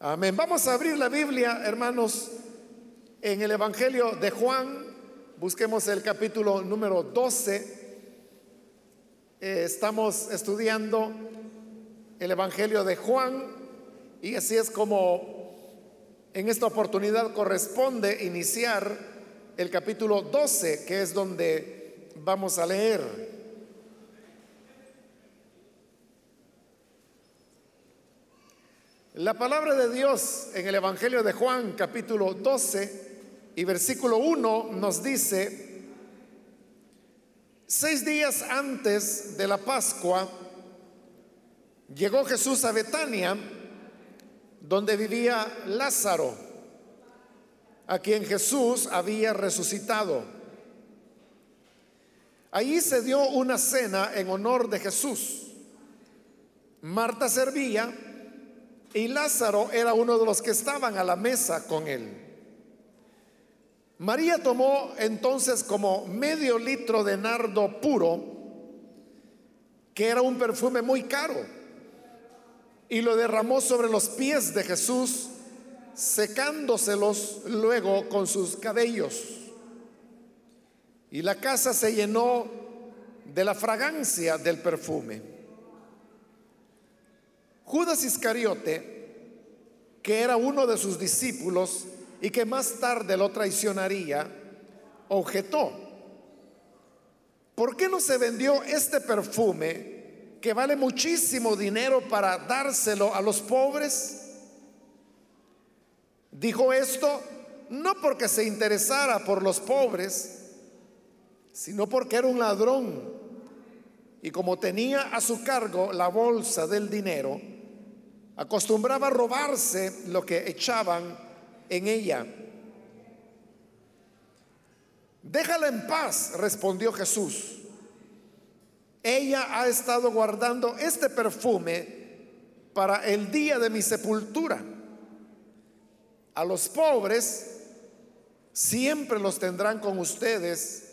Amén. Vamos a abrir la Biblia, hermanos, en el Evangelio de Juan. Busquemos el capítulo número 12. Eh, estamos estudiando el Evangelio de Juan y así es como en esta oportunidad corresponde iniciar el capítulo 12, que es donde vamos a leer. La palabra de Dios en el Evangelio de Juan capítulo 12 y versículo 1 nos dice, seis días antes de la Pascua, llegó Jesús a Betania, donde vivía Lázaro, a quien Jesús había resucitado. Allí se dio una cena en honor de Jesús. Marta servía y Lázaro era uno de los que estaban a la mesa con él. María tomó entonces como medio litro de nardo puro, que era un perfume muy caro, y lo derramó sobre los pies de Jesús, secándoselos luego con sus cabellos. Y la casa se llenó de la fragancia del perfume. Judas Iscariote, que era uno de sus discípulos y que más tarde lo traicionaría, objetó, ¿por qué no se vendió este perfume que vale muchísimo dinero para dárselo a los pobres? Dijo esto no porque se interesara por los pobres, sino porque era un ladrón y como tenía a su cargo la bolsa del dinero, acostumbraba a robarse lo que echaban en ella. Déjala en paz, respondió Jesús. Ella ha estado guardando este perfume para el día de mi sepultura. A los pobres siempre los tendrán con ustedes,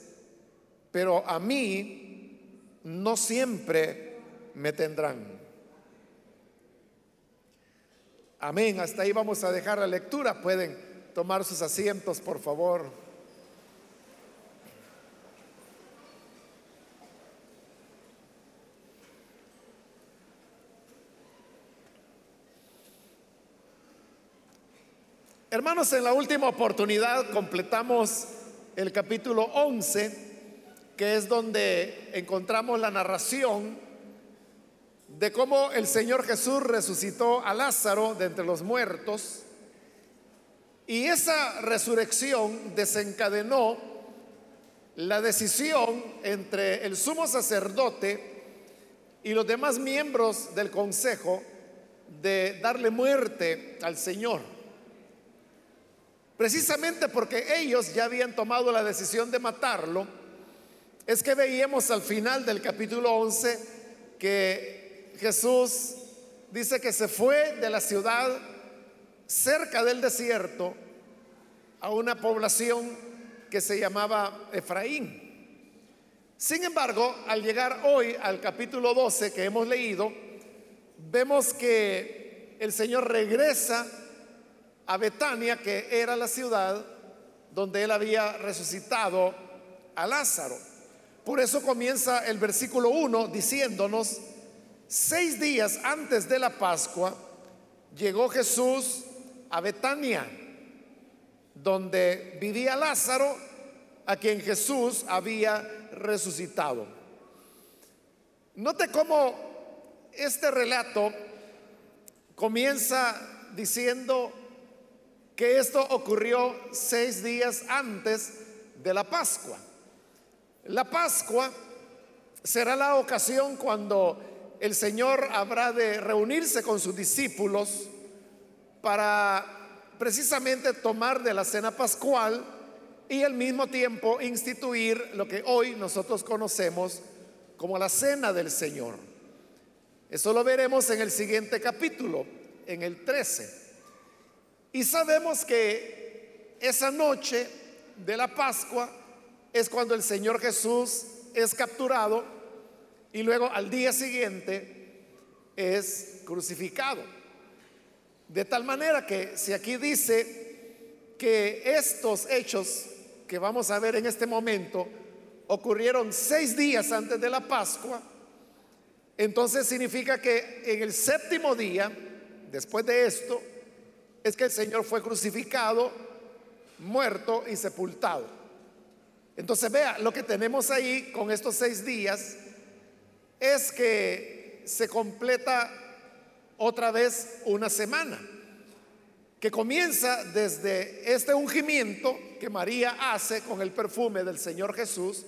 pero a mí no siempre me tendrán. Amén. Hasta ahí vamos a dejar la lectura. Pueden tomar sus asientos, por favor. Hermanos, en la última oportunidad completamos el capítulo 11, que es donde encontramos la narración de cómo el Señor Jesús resucitó a Lázaro de entre los muertos. Y esa resurrección desencadenó la decisión entre el sumo sacerdote y los demás miembros del consejo de darle muerte al Señor. Precisamente porque ellos ya habían tomado la decisión de matarlo, es que veíamos al final del capítulo 11 que Jesús dice que se fue de la ciudad cerca del desierto a una población que se llamaba Efraín. Sin embargo, al llegar hoy al capítulo 12 que hemos leído, vemos que el Señor regresa a Betania, que era la ciudad donde él había resucitado a Lázaro. Por eso comienza el versículo 1 diciéndonos, Seis días antes de la Pascua llegó Jesús a Betania, donde vivía Lázaro, a quien Jesús había resucitado. Note cómo este relato comienza diciendo que esto ocurrió seis días antes de la Pascua. La Pascua será la ocasión cuando el Señor habrá de reunirse con sus discípulos para precisamente tomar de la cena pascual y al mismo tiempo instituir lo que hoy nosotros conocemos como la cena del Señor. Eso lo veremos en el siguiente capítulo, en el 13. Y sabemos que esa noche de la Pascua es cuando el Señor Jesús es capturado y luego al día siguiente es crucificado. De tal manera que si aquí dice que estos hechos que vamos a ver en este momento ocurrieron seis días antes de la Pascua, entonces significa que en el séptimo día, después de esto, es que el Señor fue crucificado, muerto y sepultado. Entonces vea, lo que tenemos ahí con estos seis días es que se completa otra vez una semana, que comienza desde este ungimiento que María hace con el perfume del Señor Jesús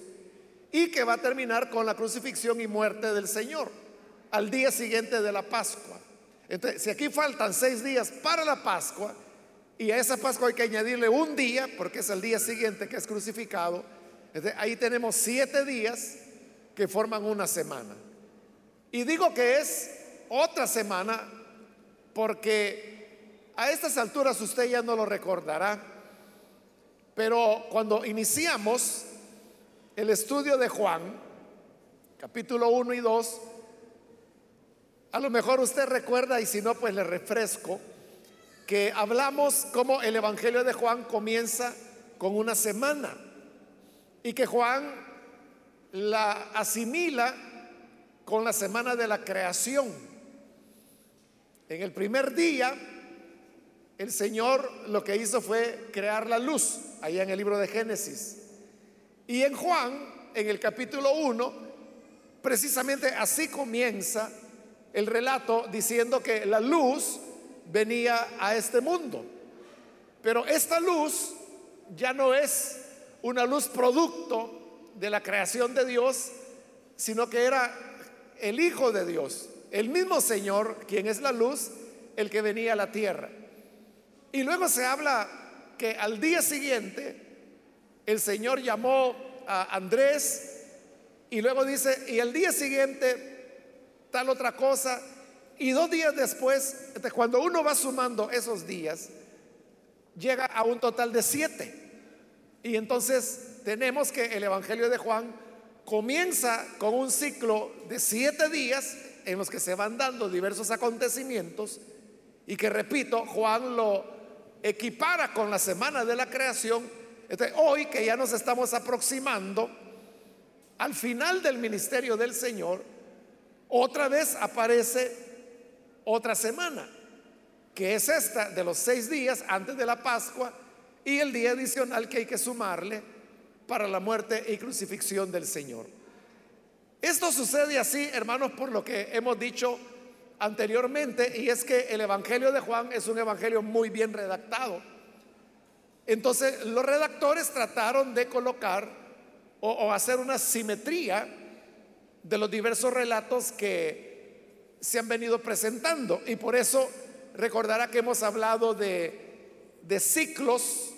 y que va a terminar con la crucifixión y muerte del Señor al día siguiente de la Pascua. Entonces, si aquí faltan seis días para la Pascua y a esa Pascua hay que añadirle un día, porque es el día siguiente que es crucificado, ahí tenemos siete días que forman una semana. Y digo que es otra semana porque a estas alturas usted ya no lo recordará, pero cuando iniciamos el estudio de Juan, capítulo 1 y 2, a lo mejor usted recuerda y si no, pues le refresco, que hablamos como el Evangelio de Juan comienza con una semana y que Juan la asimila con la semana de la creación. En el primer día, el Señor lo que hizo fue crear la luz, allá en el libro de Génesis. Y en Juan, en el capítulo 1, precisamente así comienza el relato diciendo que la luz venía a este mundo. Pero esta luz ya no es una luz producto de la creación de Dios, sino que era el Hijo de Dios, el mismo Señor, quien es la luz, el que venía a la tierra. Y luego se habla que al día siguiente el Señor llamó a Andrés y luego dice, y al día siguiente tal otra cosa, y dos días después, cuando uno va sumando esos días, llega a un total de siete. Y entonces tenemos que el Evangelio de Juan comienza con un ciclo de siete días en los que se van dando diversos acontecimientos y que, repito, Juan lo equipara con la semana de la creación. hoy que ya nos estamos aproximando al final del ministerio del Señor, otra vez aparece otra semana, que es esta de los seis días antes de la Pascua y el día adicional que hay que sumarle para la muerte y crucifixión del Señor. Esto sucede así, hermanos, por lo que hemos dicho anteriormente, y es que el Evangelio de Juan es un Evangelio muy bien redactado. Entonces, los redactores trataron de colocar o, hacer una simetría de los diversos relatos que se han venido presentando. Y por eso recordará que hemos hablado de, ciclos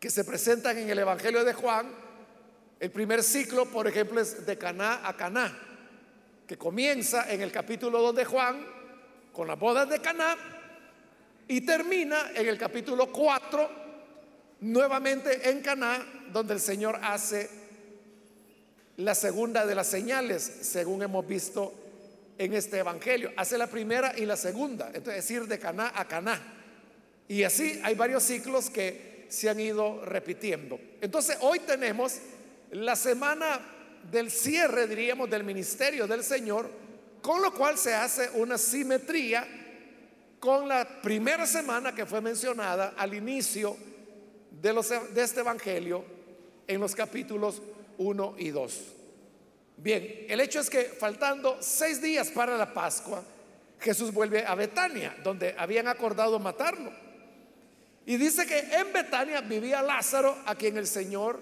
que se presentan en el Evangelio de Juan. El primer ciclo, por ejemplo, es de Caná a Caná, que comienza en el capítulo 2 de Juan con las bodas de Caná y termina en el capítulo 4 nuevamente en Caná, donde el Señor hace la segunda de las señales, según hemos visto en este evangelio. Hace la primera y la segunda, es decir, de Caná a Caná. Y así hay varios ciclos que se han ido repitiendo. Entonces hoy tenemos la semana del cierre, diríamos, del ministerio del Señor, con lo cual se hace una simetría con la primera semana que fue mencionada al inicio de, los, este Evangelio en los capítulos 1 y 2. Bien, el hecho es que faltando seis días para la Pascua, Jesús vuelve a Betania, donde habían acordado matarlo. Y dice que en Betania vivía Lázaro, a quien el Señor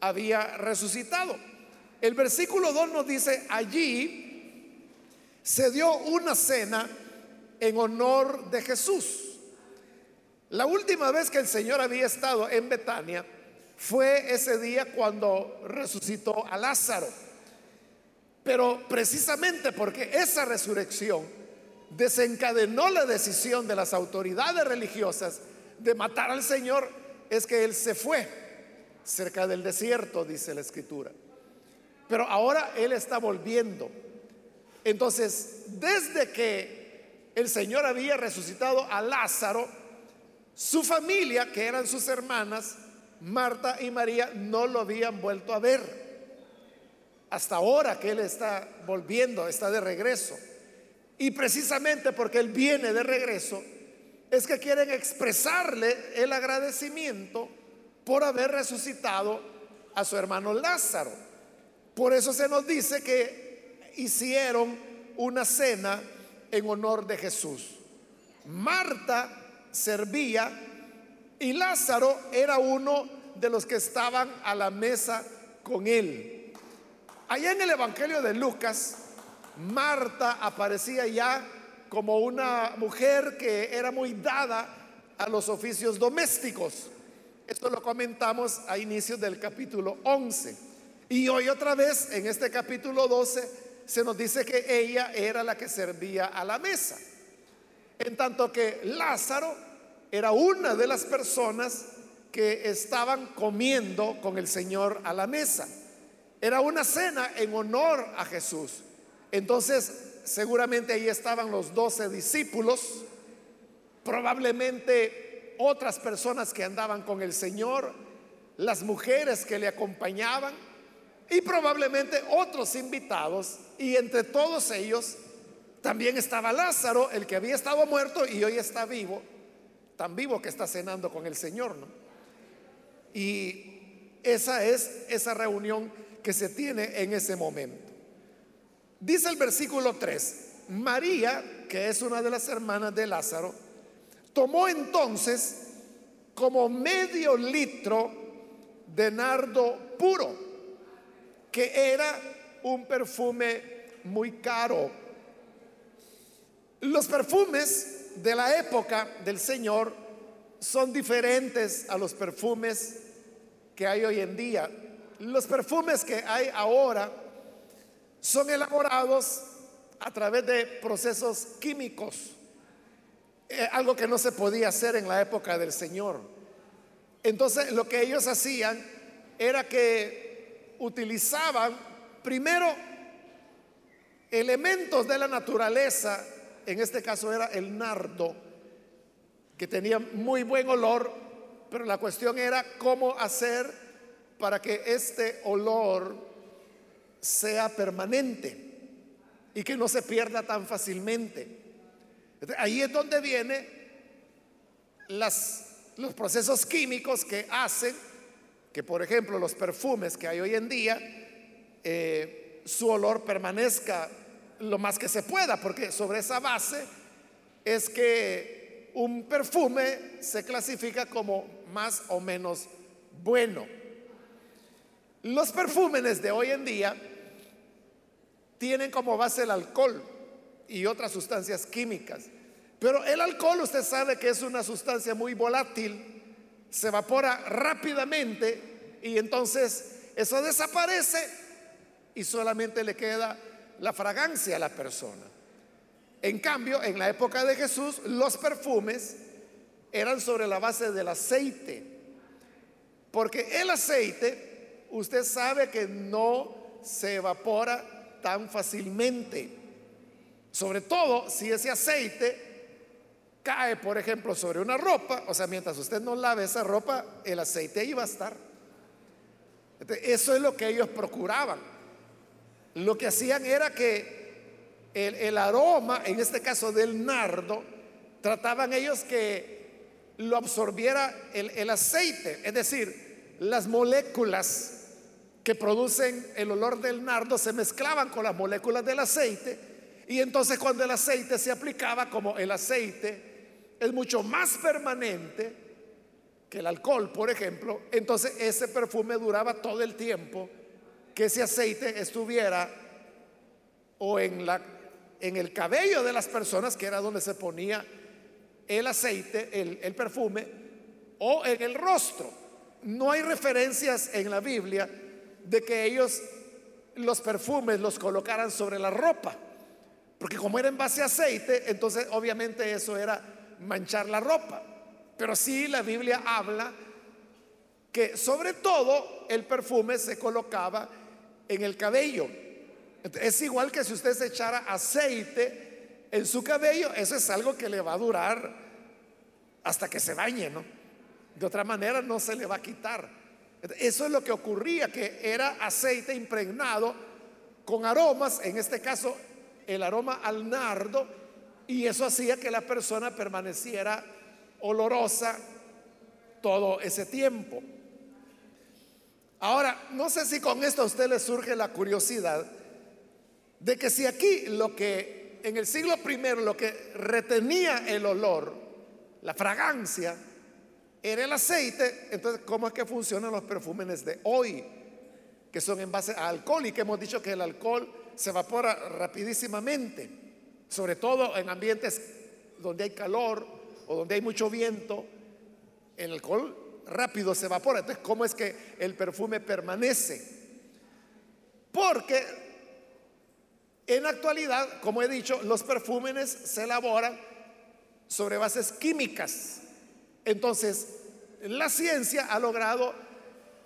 había resucitado. El versículo 2 nos dice, allí se dio una cena en honor de Jesús. La última vez que el Señor había estado en Betania fue ese día cuando resucitó a Lázaro. Pero precisamente porque esa resurrección desencadenó la decisión de las autoridades religiosas de matar al Señor es que Él se fue cerca del desierto, dice la escritura. Pero ahora Él está volviendo. Entonces, desde que el Señor había resucitado a Lázaro, su familia, que eran sus hermanas, Marta y María, no lo habían vuelto a ver. Hasta ahora que Él está volviendo, está de regreso. Y precisamente porque Él viene de regreso, es que quieren expresarle el agradecimiento por haber resucitado a su hermano Lázaro. Por eso se nos dice que hicieron una cena en honor de Jesús. Marta servía y Lázaro era uno de los que estaban a la mesa con él. Allá en el Evangelio de Lucas, Marta aparecía ya como una mujer que era muy dada a los oficios domésticos. Esto lo comentamos a inicios del capítulo 11. Y hoy otra vez, en este capítulo 12, se nos dice que ella era la que servía a la mesa. En tanto que Lázaro era una de las personas que estaban comiendo con el Señor a la mesa. Era una cena en honor a Jesús. Entonces, seguramente ahí estaban los doce discípulos, probablemente otras personas que andaban con el Señor, las mujeres que le acompañaban y probablemente otros invitados. Y entre todos ellos también estaba Lázaro, el que había estado muerto y hoy está vivo, tan vivo que está cenando con el Señor, ¿no? Y esa es esa reunión que se tiene en ese momento. Dice el versículo 3, María, que es una de las hermanas de Lázaro, tomó entonces como medio litro de nardo puro, que era un perfume muy caro. Los perfumes de la época del Señor son diferentes a los perfumes que hay hoy en día. Los perfumes que hay ahora son elaborados a través de procesos químicos, eh, algo que no se podía hacer en la época del Señor. Entonces lo que ellos hacían era que utilizaban primero elementos de la naturaleza, en este caso era el nardo, que tenía muy buen olor, pero la cuestión era cómo hacer para que este olor sea permanente y que no se pierda tan fácilmente. Ahí es donde vienen los procesos químicos que hacen que, por ejemplo, los perfumes que hay hoy en día, eh, su olor permanezca lo más que se pueda, porque sobre esa base es que un perfume se clasifica como más o menos bueno. Los perfúmenes de hoy en día tienen como base el alcohol y otras sustancias químicas. Pero el alcohol usted sabe que es una sustancia muy volátil, se evapora rápidamente y entonces eso desaparece y solamente le queda la fragancia a la persona. En cambio, en la época de Jesús, los perfumes eran sobre la base del aceite. Porque el aceite, usted sabe que no se evapora tan fácilmente. Sobre todo si ese aceite cae, por ejemplo, sobre una ropa, o sea, mientras usted no lave esa ropa, el aceite ahí va a estar. Eso es lo que ellos procuraban. Lo que hacían era que el, aroma, en este caso del nardo, trataban ellos que lo absorbiera el, el aceite, es decir, las moléculas que producen el olor del nardo se mezclaban con las moléculas del aceite y entonces cuando el aceite se aplicaba, como el aceite es mucho más permanente que el alcohol, por ejemplo, entonces ese perfume duraba todo el tiempo que ese aceite estuviera o en la en el cabello de las personas, que era donde se ponía el aceite, el, perfume, o en el rostro. No hay referencias en la Biblia de que ellos los perfumes los colocaran sobre la ropa. Porque como era en base a aceite, entonces obviamente eso era manchar la ropa. Pero sí la Biblia habla que sobre todo el perfume se colocaba en el cabello. Es igual que si usted se echara aceite en su cabello, eso es algo que le va a durar hasta que se bañe, ¿no? De otra manera no se le va a quitar. Eso es lo que ocurría, que era aceite impregnado con aromas, en este caso el aroma al nardo, y eso hacía que la persona permaneciera olorosa todo ese tiempo. Ahora, no sé si con esto a usted le surge la curiosidad de que si aquí lo que en el siglo primero lo que retenía el olor, la fragancia, era el aceite, entonces ¿cómo es que funcionan los perfumes de hoy? Que son en base a alcohol y que hemos dicho que el alcohol se evapora rapidísimamente, sobre todo en ambientes donde hay calor o donde hay mucho viento, el alcohol rápido se evapora. Entonces, ¿cómo es que el perfume permanece? Porque en la actualidad, como he dicho, los perfumes se elaboran sobre bases químicas. Entonces, la ciencia ha logrado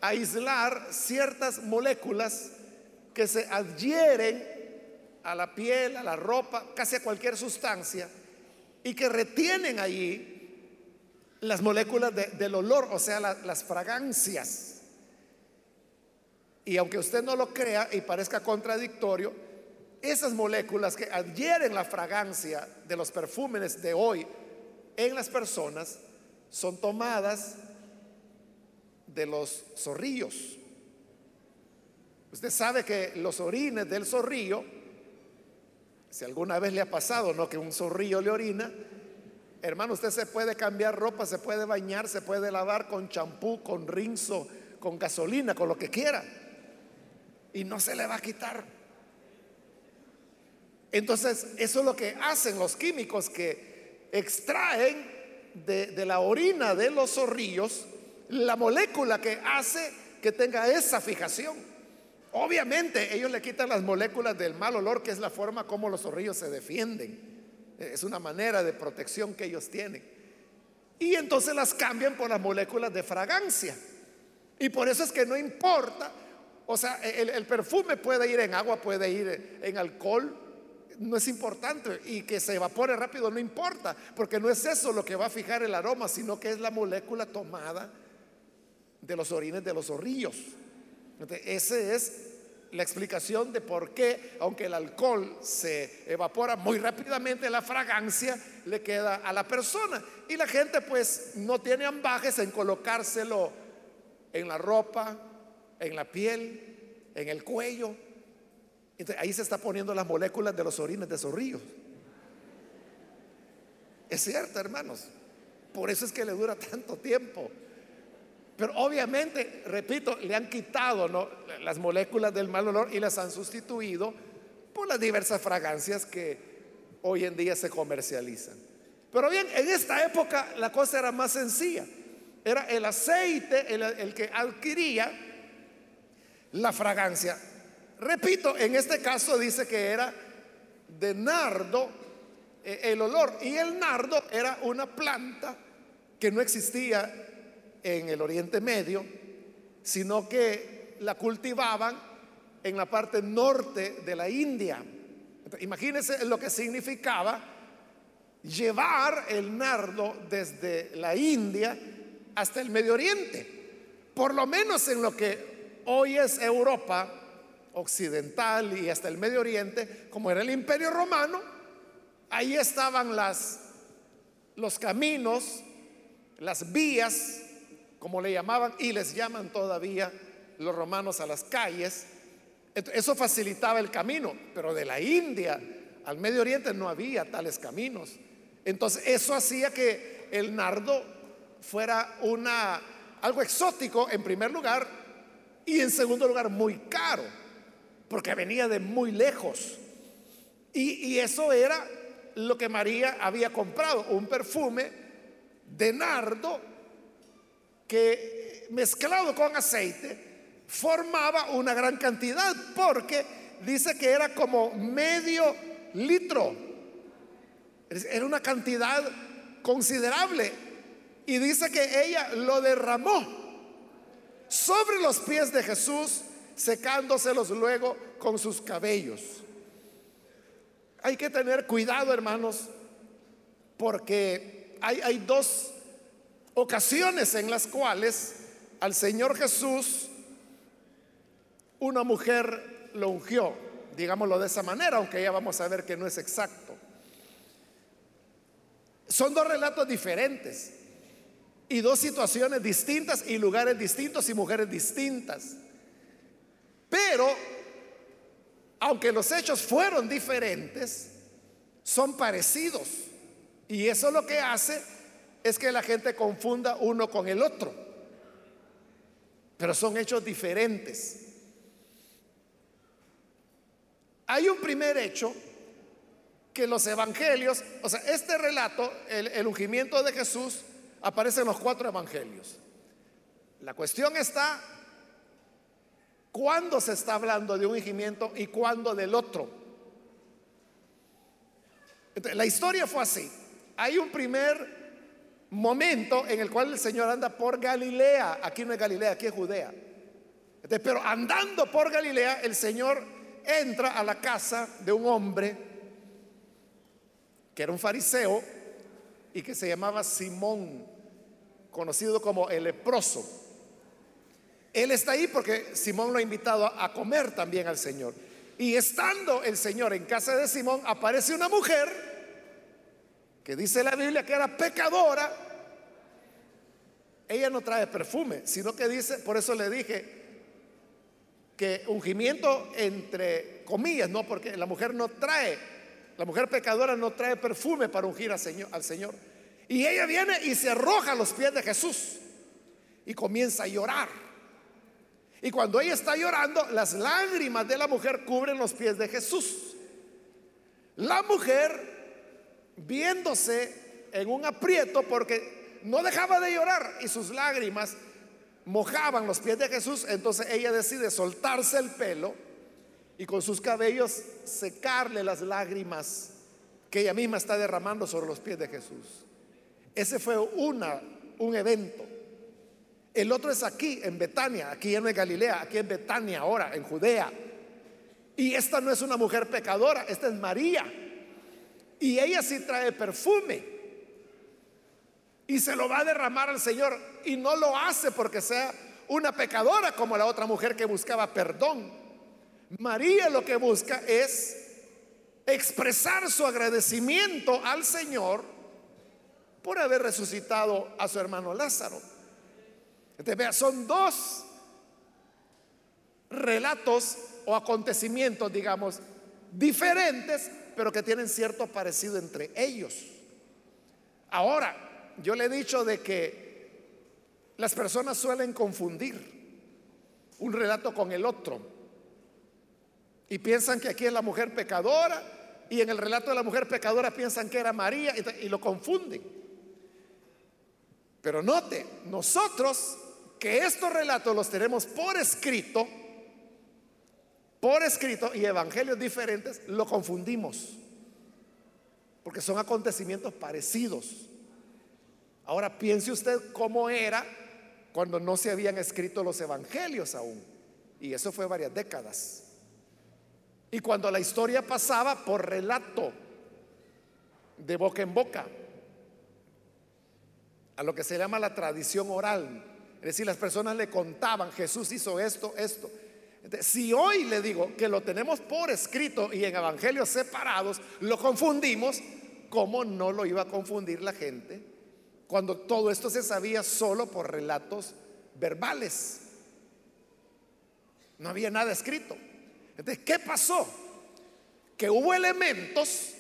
aislar ciertas moléculas que se adhieren a la piel, a la ropa, casi a cualquier sustancia, y que retienen allí las moléculas del olor, o sea, las fragancias. Y aunque usted no lo crea y parezca contradictorio, esas moléculas que adhieren la fragancia de los perfumes de hoy en las personas son tomadas de los zorrillos. Usted sabe que los orines del zorrillo, si alguna vez le ha pasado, no que un zorrillo le orina, Hermano, usted se puede cambiar ropa, se puede bañar, se puede lavar con champú, con rinzo, con gasolina, con lo que quiera. Y no se le va a quitar. Entonces, eso es lo que hacen los químicos que extraen de, la orina de los zorrillos la molécula que hace que tenga esa fijación. Obviamente ellos le quitan las moléculas del mal olor, que es la forma como los zorrillos se defienden. Es una manera de protección que ellos tienen. Y entonces las cambian por las moléculas de fragancia. Y por eso es que no importa, o sea, el, perfume puede ir en agua, puede ir en alcohol, no es importante. Y que se evapore rápido no importa, porque no es eso lo que va a fijar el aroma, sino que es la molécula tomada de los orines de los zorrillos. ese es la explicación de por qué, aunque el alcohol se evapora muy rápidamente, la fragancia le queda a la persona. Y la gente pues no tiene ambajes en colocárselo en la ropa, en la piel, en el cuello. Entonces, ahí se está poniendo las moléculas de los orines de zorrillos. Es cierto, hermanos. Por eso es que le dura tanto tiempo. Pero obviamente, repito, le han quitado las moléculas del mal olor y las han sustituido por las diversas fragancias que hoy en día se comercializan. Pero bien, en esta época la cosa era más sencilla. Era el aceite el, que adquiría la fragancia. Repito, en este caso dice que era de nardo eh, el olor. Y el nardo era una planta que no existía en el Oriente Medio, sino que la cultivaban en la parte norte de la India. Imagínense lo que significaba llevar el nardo desde la India hasta el Medio Oriente. Por lo menos en lo que hoy es Europa occidental y hasta el Medio Oriente, como era el Imperio Romano, ahí estaban las los caminos, las vías como le llamaban y les llaman todavía los romanos a las calles. Eso facilitaba el camino, pero de la India al Medio Oriente no había tales caminos. Entonces eso hacía que el nardo fuera una algo exótico en primer lugar y en segundo lugar muy caro, porque venía de muy lejos. Y, eso era lo que María había comprado, un perfume de nardo que mezclado con aceite formaba una gran cantidad porque dice que era como medio litro. Era una cantidad considerable. Y dice que ella lo derramó sobre los pies de Jesús, secándoselos luego con sus cabellos. hay que tener cuidado, hermanos, porque hay, hay dos ocasiones en las cuales al Señor Jesús una mujer lo ungió, digámoslo de esa manera, aunque ya vamos a ver que no es exacto. Son dos relatos diferentes y dos situaciones distintas y lugares distintos y mujeres distintas. Pero, aunque los hechos fueron diferentes, son parecidos. Y eso lo que hace es que la gente confunda uno con el otro. Pero son hechos diferentes. Hay un primer hecho que los evangelios, o sea, este relato, el, ungimiento de Jesús, aparece en los cuatro evangelios. La cuestión está cuándo se está hablando de un ungimiento y cuándo del otro. la historia fue así. Hay un primer momento en el cual el Señor anda por Galilea. Aquí no es Galilea, aquí es Judea. pero andando por Galilea, el Señor entra a la casa de un hombre que era un fariseo y que se llamaba Simón, conocido como el leproso. Él está ahí porque Simón lo ha invitado a comer también al Señor. Y estando el Señor en casa de Simón, aparece una mujer que dice la Biblia que era pecadora. Ella no trae perfume, sino que dice, por eso le dije, que ungimiento entre comillas, no, porque la mujer no trae, la mujer pecadora no trae perfume para ungir al Señor, al Señor. Y ella viene y se arroja a los pies de Jesús y comienza a llorar. Y cuando ella está llorando, las lágrimas de la mujer cubren los pies de Jesús. La mujer, viéndose en un aprieto porque no dejaba de llorar y sus lágrimas mojaban los pies de Jesús, entonces ella decide soltarse el pelo y con sus cabellos secarle las lágrimas que ella misma está derramando sobre los pies de Jesús. Ese fue una, un evento. El otro es aquí, en Betania, aquí en Galilea, aquí en Betania ahora, en Judea. Y esta no es una mujer pecadora, esta es María. Y ella sí trae perfume y se lo va a derramar al Señor y no lo hace porque sea una pecadora como la otra mujer que buscaba perdón. María lo que busca es expresar su agradecimiento al Señor por haber resucitado a su hermano Lázaro. Entonces, vea, son dos relatos o acontecimientos, digamos, diferentes, pero que tienen cierto parecido entre ellos. Ahora, yo le he dicho de que las personas suelen confundir un relato con el otro y piensan que aquí es la mujer pecadora y en el relato de la mujer pecadora piensan que era María y, lo confunden. Pero note, nosotros que estos relatos los tenemos por escrito, por escrito y evangelios diferentes, lo confundimos. Porque son acontecimientos parecidos. Ahora piense usted cómo era cuando no se habían escrito los evangelios aún. Y eso fue varias décadas. Y cuando la historia pasaba por relato, de boca en boca, a lo que se llama la tradición oral. Es decir, las personas le contaban, Jesús hizo esto, esto. si hoy le digo que lo tenemos por escrito y en evangelios separados, lo confundimos, ¿cómo no lo iba a confundir la gente? cuando todo esto se sabía solo por relatos verbales. No había nada escrito. Entonces, ¿qué pasó? Que hubo elementos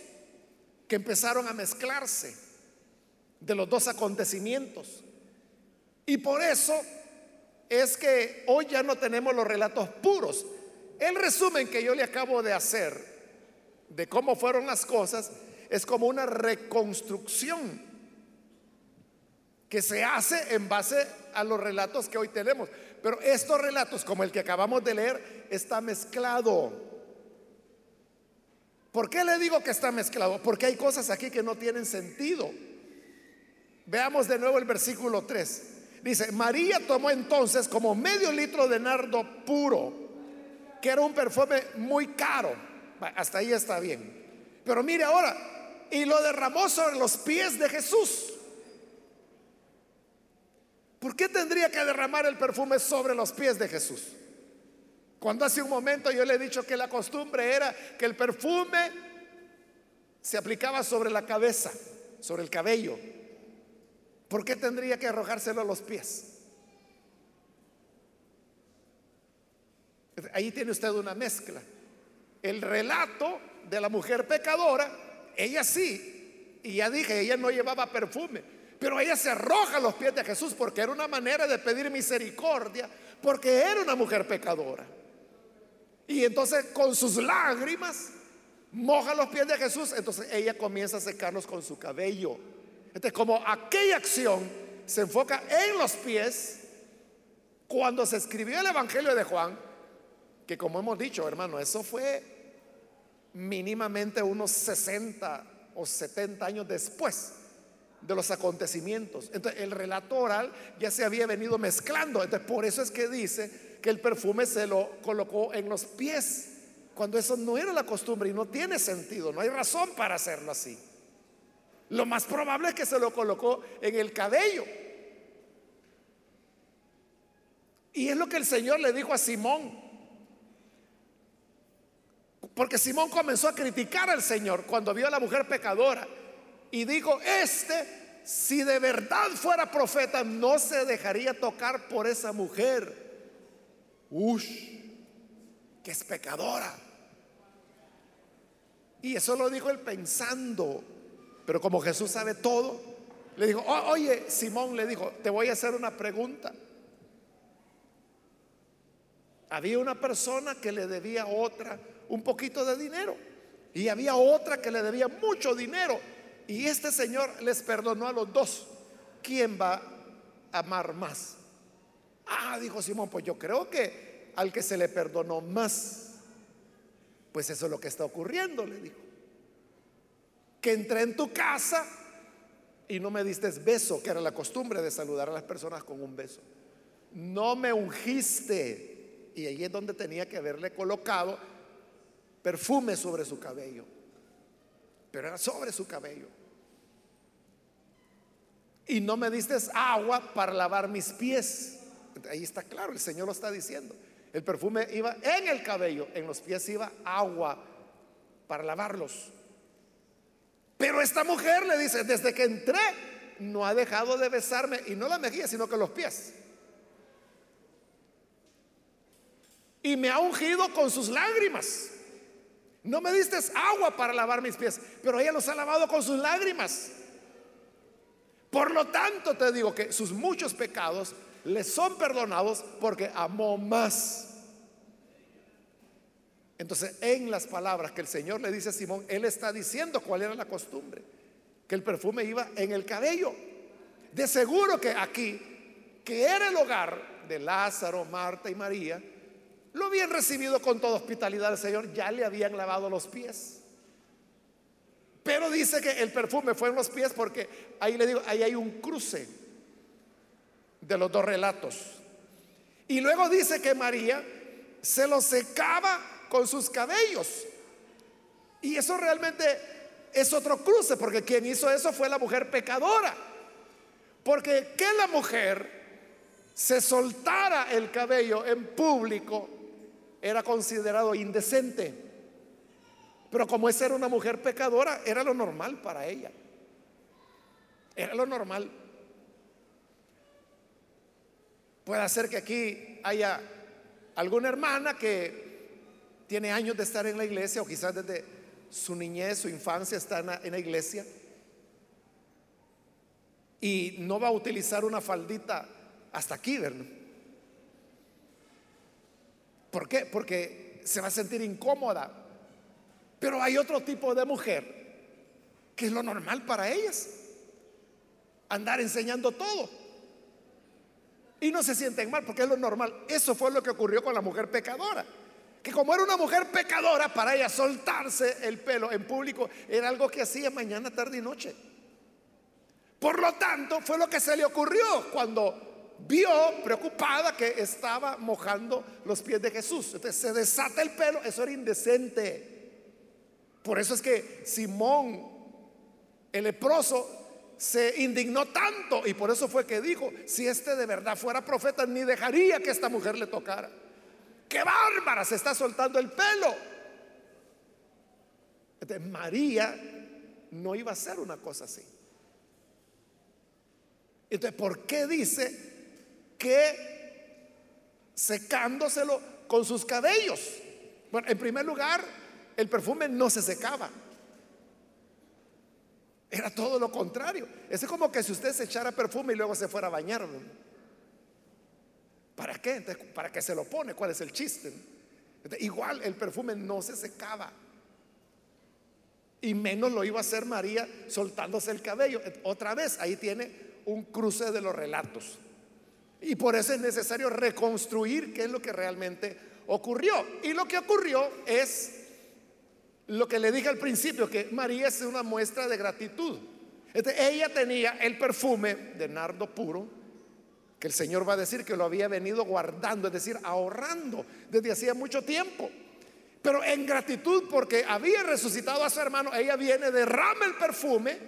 que empezaron a mezclarse de los dos acontecimientos. Y por eso es que hoy ya no tenemos los relatos puros. El resumen que yo le acabo de hacer de cómo fueron las cosas es como una reconstrucción que se hace en base a los relatos que hoy tenemos. Pero estos relatos, como el que acabamos de leer, está mezclado. ¿Por qué le digo que está mezclado? Porque hay cosas aquí que no tienen sentido. Veamos de nuevo el versículo 3. Dice, María tomó entonces como medio litro de nardo puro, que era un perfume muy caro. Hasta ahí está bien. Pero mire ahora, y lo derramó sobre los pies de Jesús. ¿Por qué tendría que derramar el perfume sobre los pies de Jesús? Cuando hace un momento yo le he dicho que la costumbre era que el perfume se aplicaba sobre la cabeza, sobre el cabello. ¿Por qué tendría que arrojárselo a los pies? Ahí tiene usted una mezcla. El relato de la mujer pecadora, ella sí, y ya dije, ella no llevaba perfume, pero ella se arroja a los pies de Jesús porque era una manera de pedir misericordia, porque era una mujer pecadora. Y entonces con sus lágrimas moja los pies de Jesús, entonces ella comienza a secarlos con su cabello. Entonces como aquella acción se enfoca en los pies, cuando se escribió el Evangelio de Juan, que como hemos dicho, hermano, eso fue mínimamente unos 60 o 70 años después de los acontecimientos. Entonces el relato oral ya se había venido mezclando. Entonces por eso es que dice que el perfume se lo colocó en los pies, cuando eso no era la costumbre y no tiene sentido, no hay razón para hacerlo así. Lo más probable es que se lo colocó en el cabello. Y es lo que el Señor le dijo a Simón. Porque Simón comenzó a criticar al Señor cuando vio a la mujer pecadora y dijo, este, si de verdad fuera profeta, no se dejaría tocar por esa mujer. Ush, que es pecadora. Y eso lo dijo él pensando. Pero como Jesús sabe todo, le dijo, oye, Simón le dijo, te voy a hacer una pregunta. Había una persona que le debía a otra un poquito de dinero y había otra que le debía mucho dinero y este Señor les perdonó a los dos. ¿Quién va a amar más? Ah, dijo Simón, pues yo creo que al que se le perdonó más, pues eso es lo que está ocurriendo, le dijo. Que entré en tu casa y no me diste beso, que era la costumbre de saludar a las personas con un beso. No me ungiste. Y ahí es donde tenía que haberle colocado perfume sobre su cabello pero era sobre su cabello. Y no me diste agua para lavar mis pies. Ahí está claro, el Señor lo está diciendo. El perfume iba en el cabello, en los pies iba agua para lavarlos. Pero esta mujer le dice, desde que entré, no ha dejado de besarme, y no la mejilla, sino que los pies. Y me ha ungido con sus lágrimas. No me diste agua para lavar mis pies, pero ella los ha lavado con sus lágrimas. Por lo tanto, te digo que sus muchos pecados le son perdonados porque amó más. Entonces, en las palabras que el Señor le dice a Simón, Él está diciendo cuál era la costumbre, que el perfume iba en el cabello. De seguro que aquí, que era el hogar de Lázaro, Marta y María, lo habían recibido con toda hospitalidad el Señor, ya le habían lavado los pies. Pero dice que el perfume fue en los pies porque ahí le digo, ahí hay un cruce de los dos relatos. Y luego dice que María se lo secaba con sus cabellos. Y eso realmente es otro cruce, porque quien hizo eso fue la mujer pecadora. Porque que la mujer se soltara el cabello en público era considerado indecente. Pero como esa era una mujer pecadora, era lo normal para ella. Era lo normal. Puede ser que aquí haya alguna hermana que tiene años de estar en la iglesia o quizás desde su niñez, su infancia está en la, iglesia y no va a utilizar una faldita hasta aquí, ¿verdad? ¿Por qué? Porque se va a sentir incómoda. Pero hay otro tipo de mujer que es lo normal para ellas. Andar enseñando todo. Y no se sienten mal porque es lo normal. Eso fue lo que ocurrió con la mujer pecadora. Que como era una mujer pecadora, para ella soltarse el pelo en público era algo que hacía mañana, tarde y noche. Por lo tanto, fue lo que se le ocurrió cuando vio preocupada que estaba mojando los pies de Jesús. Entonces se desata el pelo, eso era indecente. Por eso es que Simón, el leproso, se indignó tanto y por eso fue que dijo, si este de verdad fuera profeta, ni dejaría que esta mujer le tocara. ¡Qué bárbara! Se está soltando el pelo. Entonces, María no iba a hacer una cosa así. Entonces, ¿por qué dice que secándoselo con sus cabellos? Bueno, en primer lugar, el perfume no se secaba. Era todo lo contrario. Es como que si usted se echara perfume y luego se fuera a bañar. ¿Para qué? ¿Para qué se lo pone? ¿Cuál es el chiste? igual el perfume no se secaba. Y menos lo iba a hacer María soltándose el cabello. Otra vez, ahí tiene un cruce de los relatos. Y por eso es necesario reconstruir qué es lo que realmente ocurrió. Y lo que ocurrió es lo que le dije al principio, que María es una muestra de gratitud. ella tenía el perfume de nardo puro, el Señor va a decir que lo había venido guardando, es decir, ahorrando desde hacía mucho tiempo. Pero en gratitud porque había resucitado a su hermano, ella viene, derrama el perfume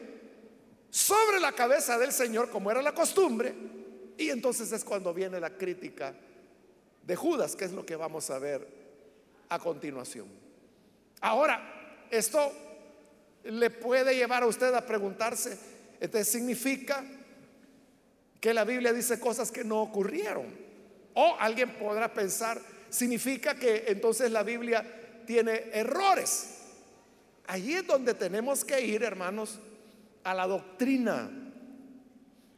sobre la cabeza del Señor, como era la costumbre, y entonces es cuando viene la crítica de Judas, que es lo que vamos a ver a continuación. Ahora, esto le puede llevar a usted a preguntarse, ¿este significa que la Biblia dice cosas que no ocurrieron? O alguien podrá pensar, significa que entonces la Biblia tiene errores. Allí es donde tenemos que ir, hermanos, a la doctrina.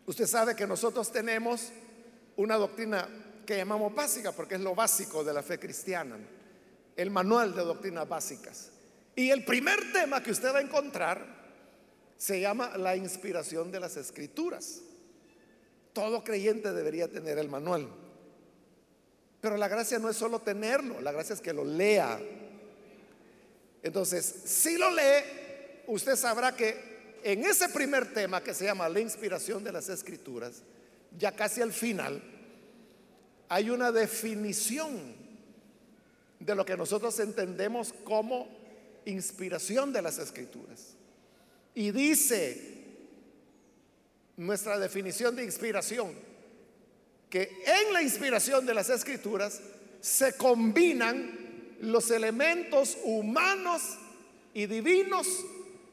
Usted sabe que nosotros tenemos una doctrina que llamamos básica porque es lo básico de la fe cristiana el manual de doctrinas básicas. Y el primer tema que usted va a encontrar se llama la inspiración de las escrituras. Todo creyente debería tener el manual. Pero la gracia no es solo tenerlo, la gracia es que lo lea. Entonces, si lo lee, usted sabrá que en ese primer tema que se llama la inspiración de las escrituras, ya casi al final, hay una definición de lo que nosotros entendemos como inspiración de las escrituras. Y dice nuestra definición de inspiración que en la inspiración de las escrituras se combinan los elementos humanos y divinos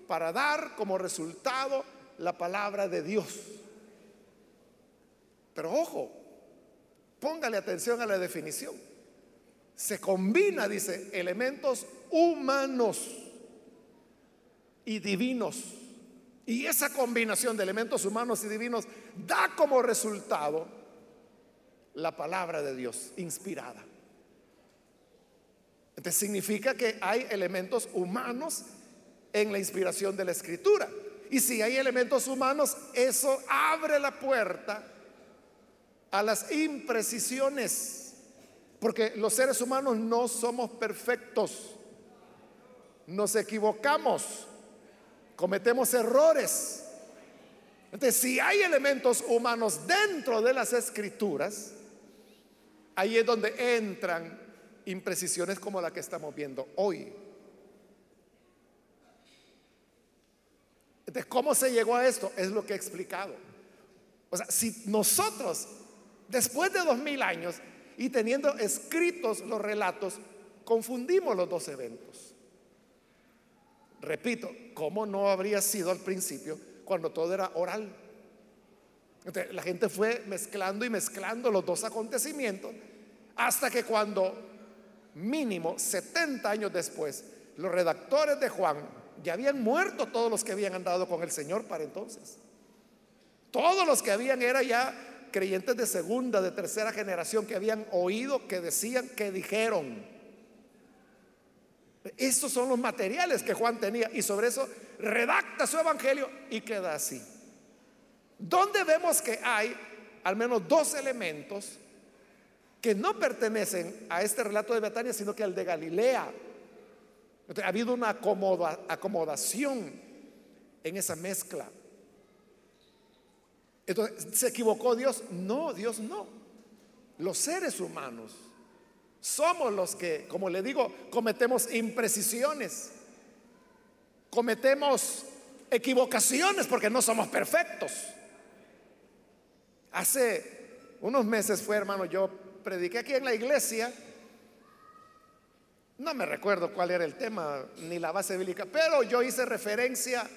para dar como resultado la palabra de Dios. Pero ojo, póngale atención a la definición se combina, dice, elementos humanos y divinos. Y esa combinación de elementos humanos y divinos da como resultado la palabra de Dios inspirada. Entonces significa que hay elementos humanos en la inspiración de la escritura. Y si hay elementos humanos, eso abre la puerta a las imprecisiones porque los seres humanos no somos perfectos. Nos equivocamos. Cometemos errores. Entonces, si hay elementos humanos dentro de las escrituras, ahí es donde entran imprecisiones como la que estamos viendo hoy. Entonces, ¿cómo se llegó a esto? Es lo que he explicado. O sea, si nosotros, después de dos mil años, y teniendo escritos los relatos, confundimos los dos eventos. Repito, ¿cómo no habría sido al principio cuando todo era oral? la gente fue mezclando y mezclando los dos acontecimientos hasta que cuando mínimo 70 años después los redactores de Juan ya habían muerto todos los que habían andado con el Señor para entonces. Todos los que habían era ya creyentes de segunda, de tercera generación que habían oído, que decían, que dijeron. Estos son los materiales que Juan tenía y sobre eso redacta su evangelio y queda así. Donde vemos que hay al menos dos elementos que no pertenecen a este relato de Betania, sino que al de Galilea. ha habido una acomodación en esa mezcla. Entonces, ¿se equivocó Dios? No, Dios no. Los seres humanos somos los que, como le digo, cometemos imprecisiones. cometemos equivocaciones porque no somos perfectos. Hace unos meses fue, hermano, yo prediqué aquí en la iglesia. No me recuerdo cuál era el tema ni la base bíblica, pero yo hice referencia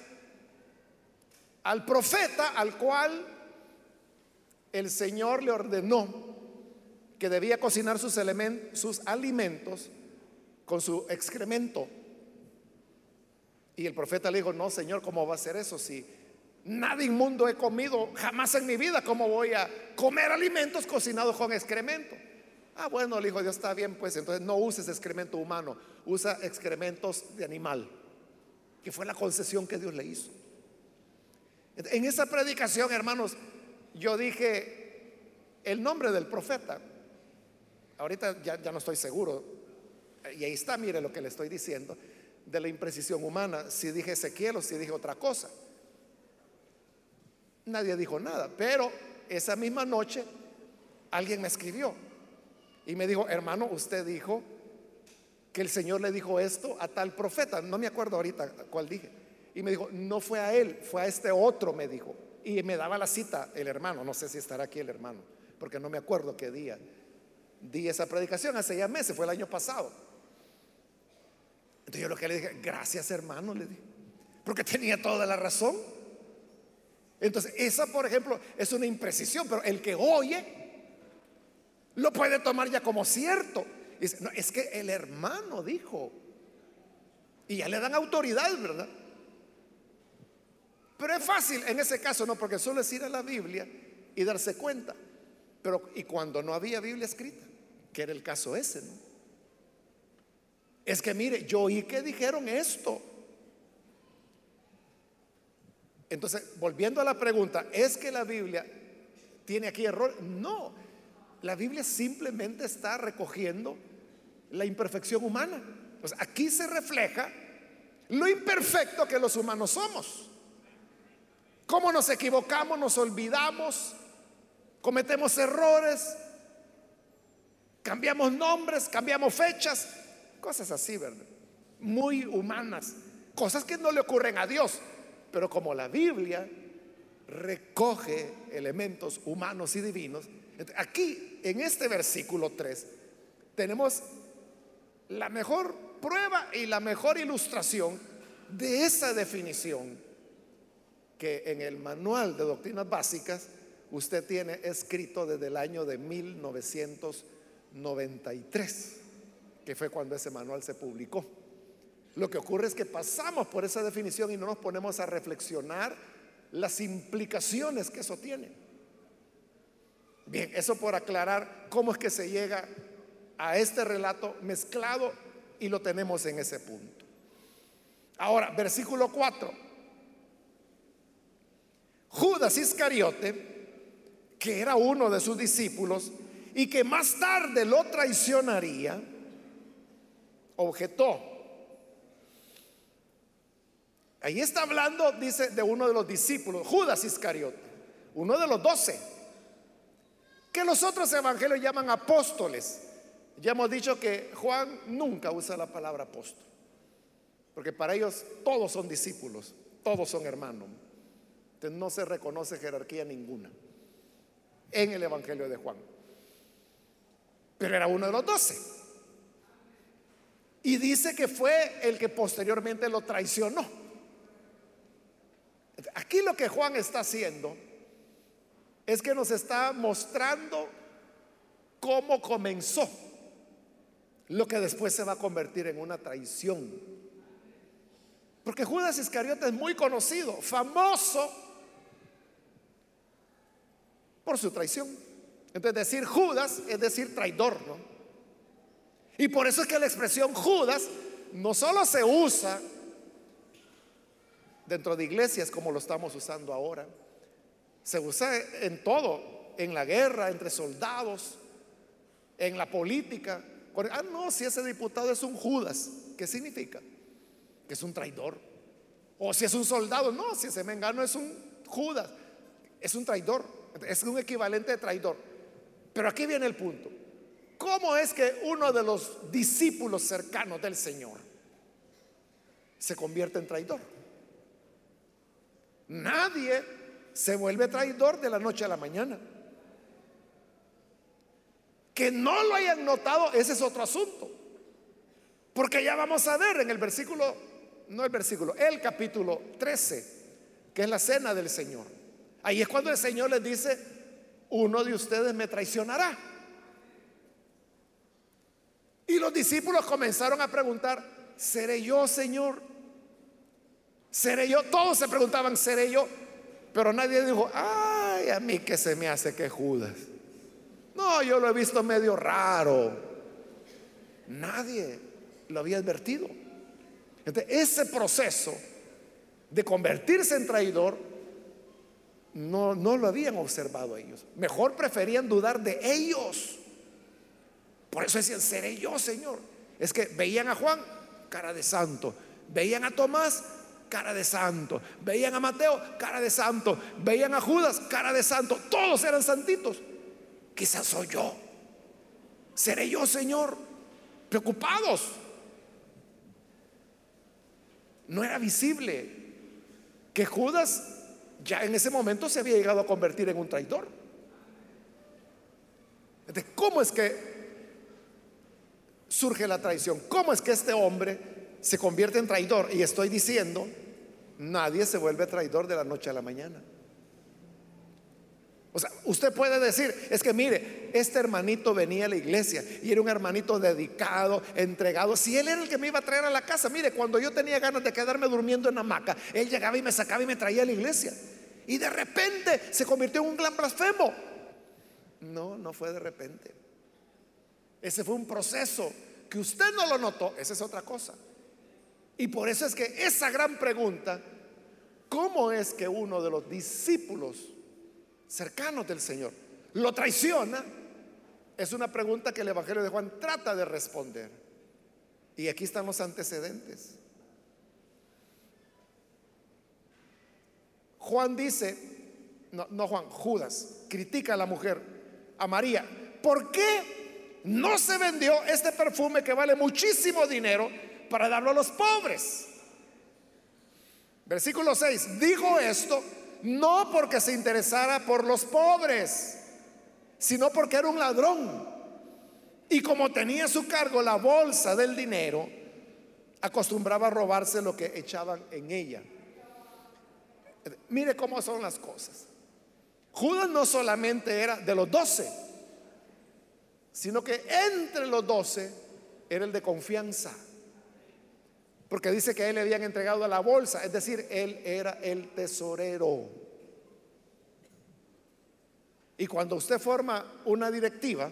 al profeta al cual el Señor le ordenó que debía cocinar sus, sus alimentos con su excremento. Y el profeta le dijo, no, Señor, ¿cómo va a ser eso si nada inmundo he comido jamás en mi vida? ¿Cómo voy a comer alimentos cocinados con excremento? Ah, bueno, le dijo Dios, está bien, pues entonces no uses excremento humano, usa excrementos de animal, que fue la concesión que Dios le hizo. En esa predicación, hermanos, yo dije el nombre del profeta. Ahorita ya, ya no estoy seguro. Y ahí está, mire lo que le estoy diciendo de la imprecisión humana, si dije Ezequiel o si dije otra cosa. Nadie dijo nada, pero esa misma noche alguien me escribió y me dijo, hermano, usted dijo que el Señor le dijo esto a tal profeta, no me acuerdo ahorita cuál dije. Y me dijo, no fue a él, fue a este otro, me dijo. Y me daba la cita el hermano, no sé si estará aquí el hermano, porque no me acuerdo qué día. Di esa predicación hace ya meses, fue el año pasado. Entonces yo lo que le dije, gracias hermano, le dije, porque tenía toda la razón. Entonces, esa, por ejemplo, es una imprecisión, pero el que oye lo puede tomar ya como cierto. No, es que el hermano dijo, y ya le dan autoridad, ¿verdad? Pero es fácil en ese caso, no, porque solo es ir a la Biblia y darse cuenta. Pero, y cuando no había Biblia escrita, que era el caso ese, ¿no? Es que mire, yo oí que dijeron esto. Entonces, volviendo a la pregunta, ¿es que la Biblia tiene aquí error? No, la Biblia simplemente está recogiendo la imperfección humana. Pues aquí se refleja lo imperfecto que los humanos somos. Cómo nos equivocamos, nos olvidamos, cometemos errores, cambiamos nombres, cambiamos fechas, Cosas así, ¿verdad? Muy humanas. Cosas que no le ocurren a Dios. Pero como la Biblia recoge elementos humanos y divinos, aquí en este versículo 3 tenemos la mejor prueba y la mejor ilustración de esa definición que en el manual de doctrinas básicas usted tiene escrito desde el año de 1993 que fue cuando ese manual se publicó. Lo que ocurre es que pasamos por esa definición y no nos ponemos a reflexionar las implicaciones que eso tiene. Bien, eso por aclarar cómo es que se llega a este relato mezclado y lo tenemos en ese punto. Ahora, versículo 4. Judas Iscariote, que era uno de sus discípulos y que más tarde lo traicionaría, objetó. Ahí está hablando, dice, de uno de los discípulos, Judas Iscariote, uno de los doce, que los otros evangelios llaman apóstoles. Ya hemos dicho que Juan nunca usa la palabra apóstol, porque para ellos todos son discípulos, todos son hermanos. Entonces no se reconoce jerarquía ninguna en el evangelio de Juan. Pero era uno de los doce. Y dice que fue el que posteriormente lo traicionó. Aquí lo que Juan está haciendo es que nos está mostrando cómo comenzó lo que después se va a convertir en una traición. Porque Judas Iscariote es muy conocido, famoso por su traición. Entonces decir Judas es decir traidor, ¿no? Y por eso es que la expresión Judas no solo se usa dentro de iglesias como lo estamos usando ahora, se usa en todo, en la guerra, entre soldados, en la política. Ah, no, si ese diputado es un Judas, ¿qué significa? Que es un traidor. O si es un soldado, no, si ese mengano es un Judas, es un traidor, es un equivalente de traidor. Pero aquí viene el punto. ¿Cómo es que uno de los discípulos cercanos del Señor se convierte en traidor. Nadie se vuelve traidor de la noche a la mañana. Que no lo hayan notado, ese es otro asunto. Porque ya vamos a ver en el versículo, no el versículo, el capítulo 13, que es la cena del Señor. Ahí es cuando el Señor les dice, uno de ustedes me traicionará. Y los discípulos comenzaron a preguntar, ¿seré yo, Señor? ¿Seré yo? Todos se preguntaban, ¿seré yo? Pero nadie dijo, ay, a mí que se me hace que Judas. No, yo lo he visto medio raro. Nadie lo había advertido. ese proceso de convertirse en traidor no, no lo habían observado ellos. Mejor preferían dudar de ellos. Por eso decían, seré yo, Señor. Es que veían a Juan, cara de santo. Veían a Tomás, cara de santo. Veían a Mateo, cara de santo. Veían a Judas, cara de santo. Todos eran santitos. Quizás soy yo. Seré yo, Señor. Preocupados. No era visible que Judas ya en ese momento se había llegado a convertir en un traidor. ¿Cómo es que surge la traición? ¿Cómo es que este hombre se convierte en traidor? Y estoy diciendo, nadie se vuelve traidor de la noche a la mañana. O sea, usted puede decir, es que mire, este hermanito venía a la iglesia y era un hermanito dedicado, entregado. Si él era el que me iba a traer a la casa, mire, cuando yo tenía ganas de quedarme durmiendo en hamaca, él llegaba y me sacaba y me traía a la iglesia. Y de repente se convirtió en un gran blasfemo. No, no fue de repente. Ese fue un proceso que usted no lo notó, esa es otra cosa. Y por eso es que esa gran pregunta, ¿cómo es que uno de los discípulos cercanos del Señor lo traiciona? Es una pregunta que el Evangelio de Juan trata de responder. Y aquí están los antecedentes. Juan dice, no, no, Juan, Judas, critica a la mujer, a María, ¿por qué no se vendió este perfume que vale muchísimo dinero para darlo a los pobres? Versículo 6, dijo esto no porque se interesara por los pobres, sino porque era un ladrón. Y como tenía a su cargo la bolsa del dinero, acostumbraba a robarse lo que echaban en ella. Mire cómo son las cosas. Judas no solamente era de los doce, sino que entre los doce era el de confianza. Porque dice que a él le habían entregado la bolsa, es decir, él era el tesorero. Y cuando usted forma una directiva,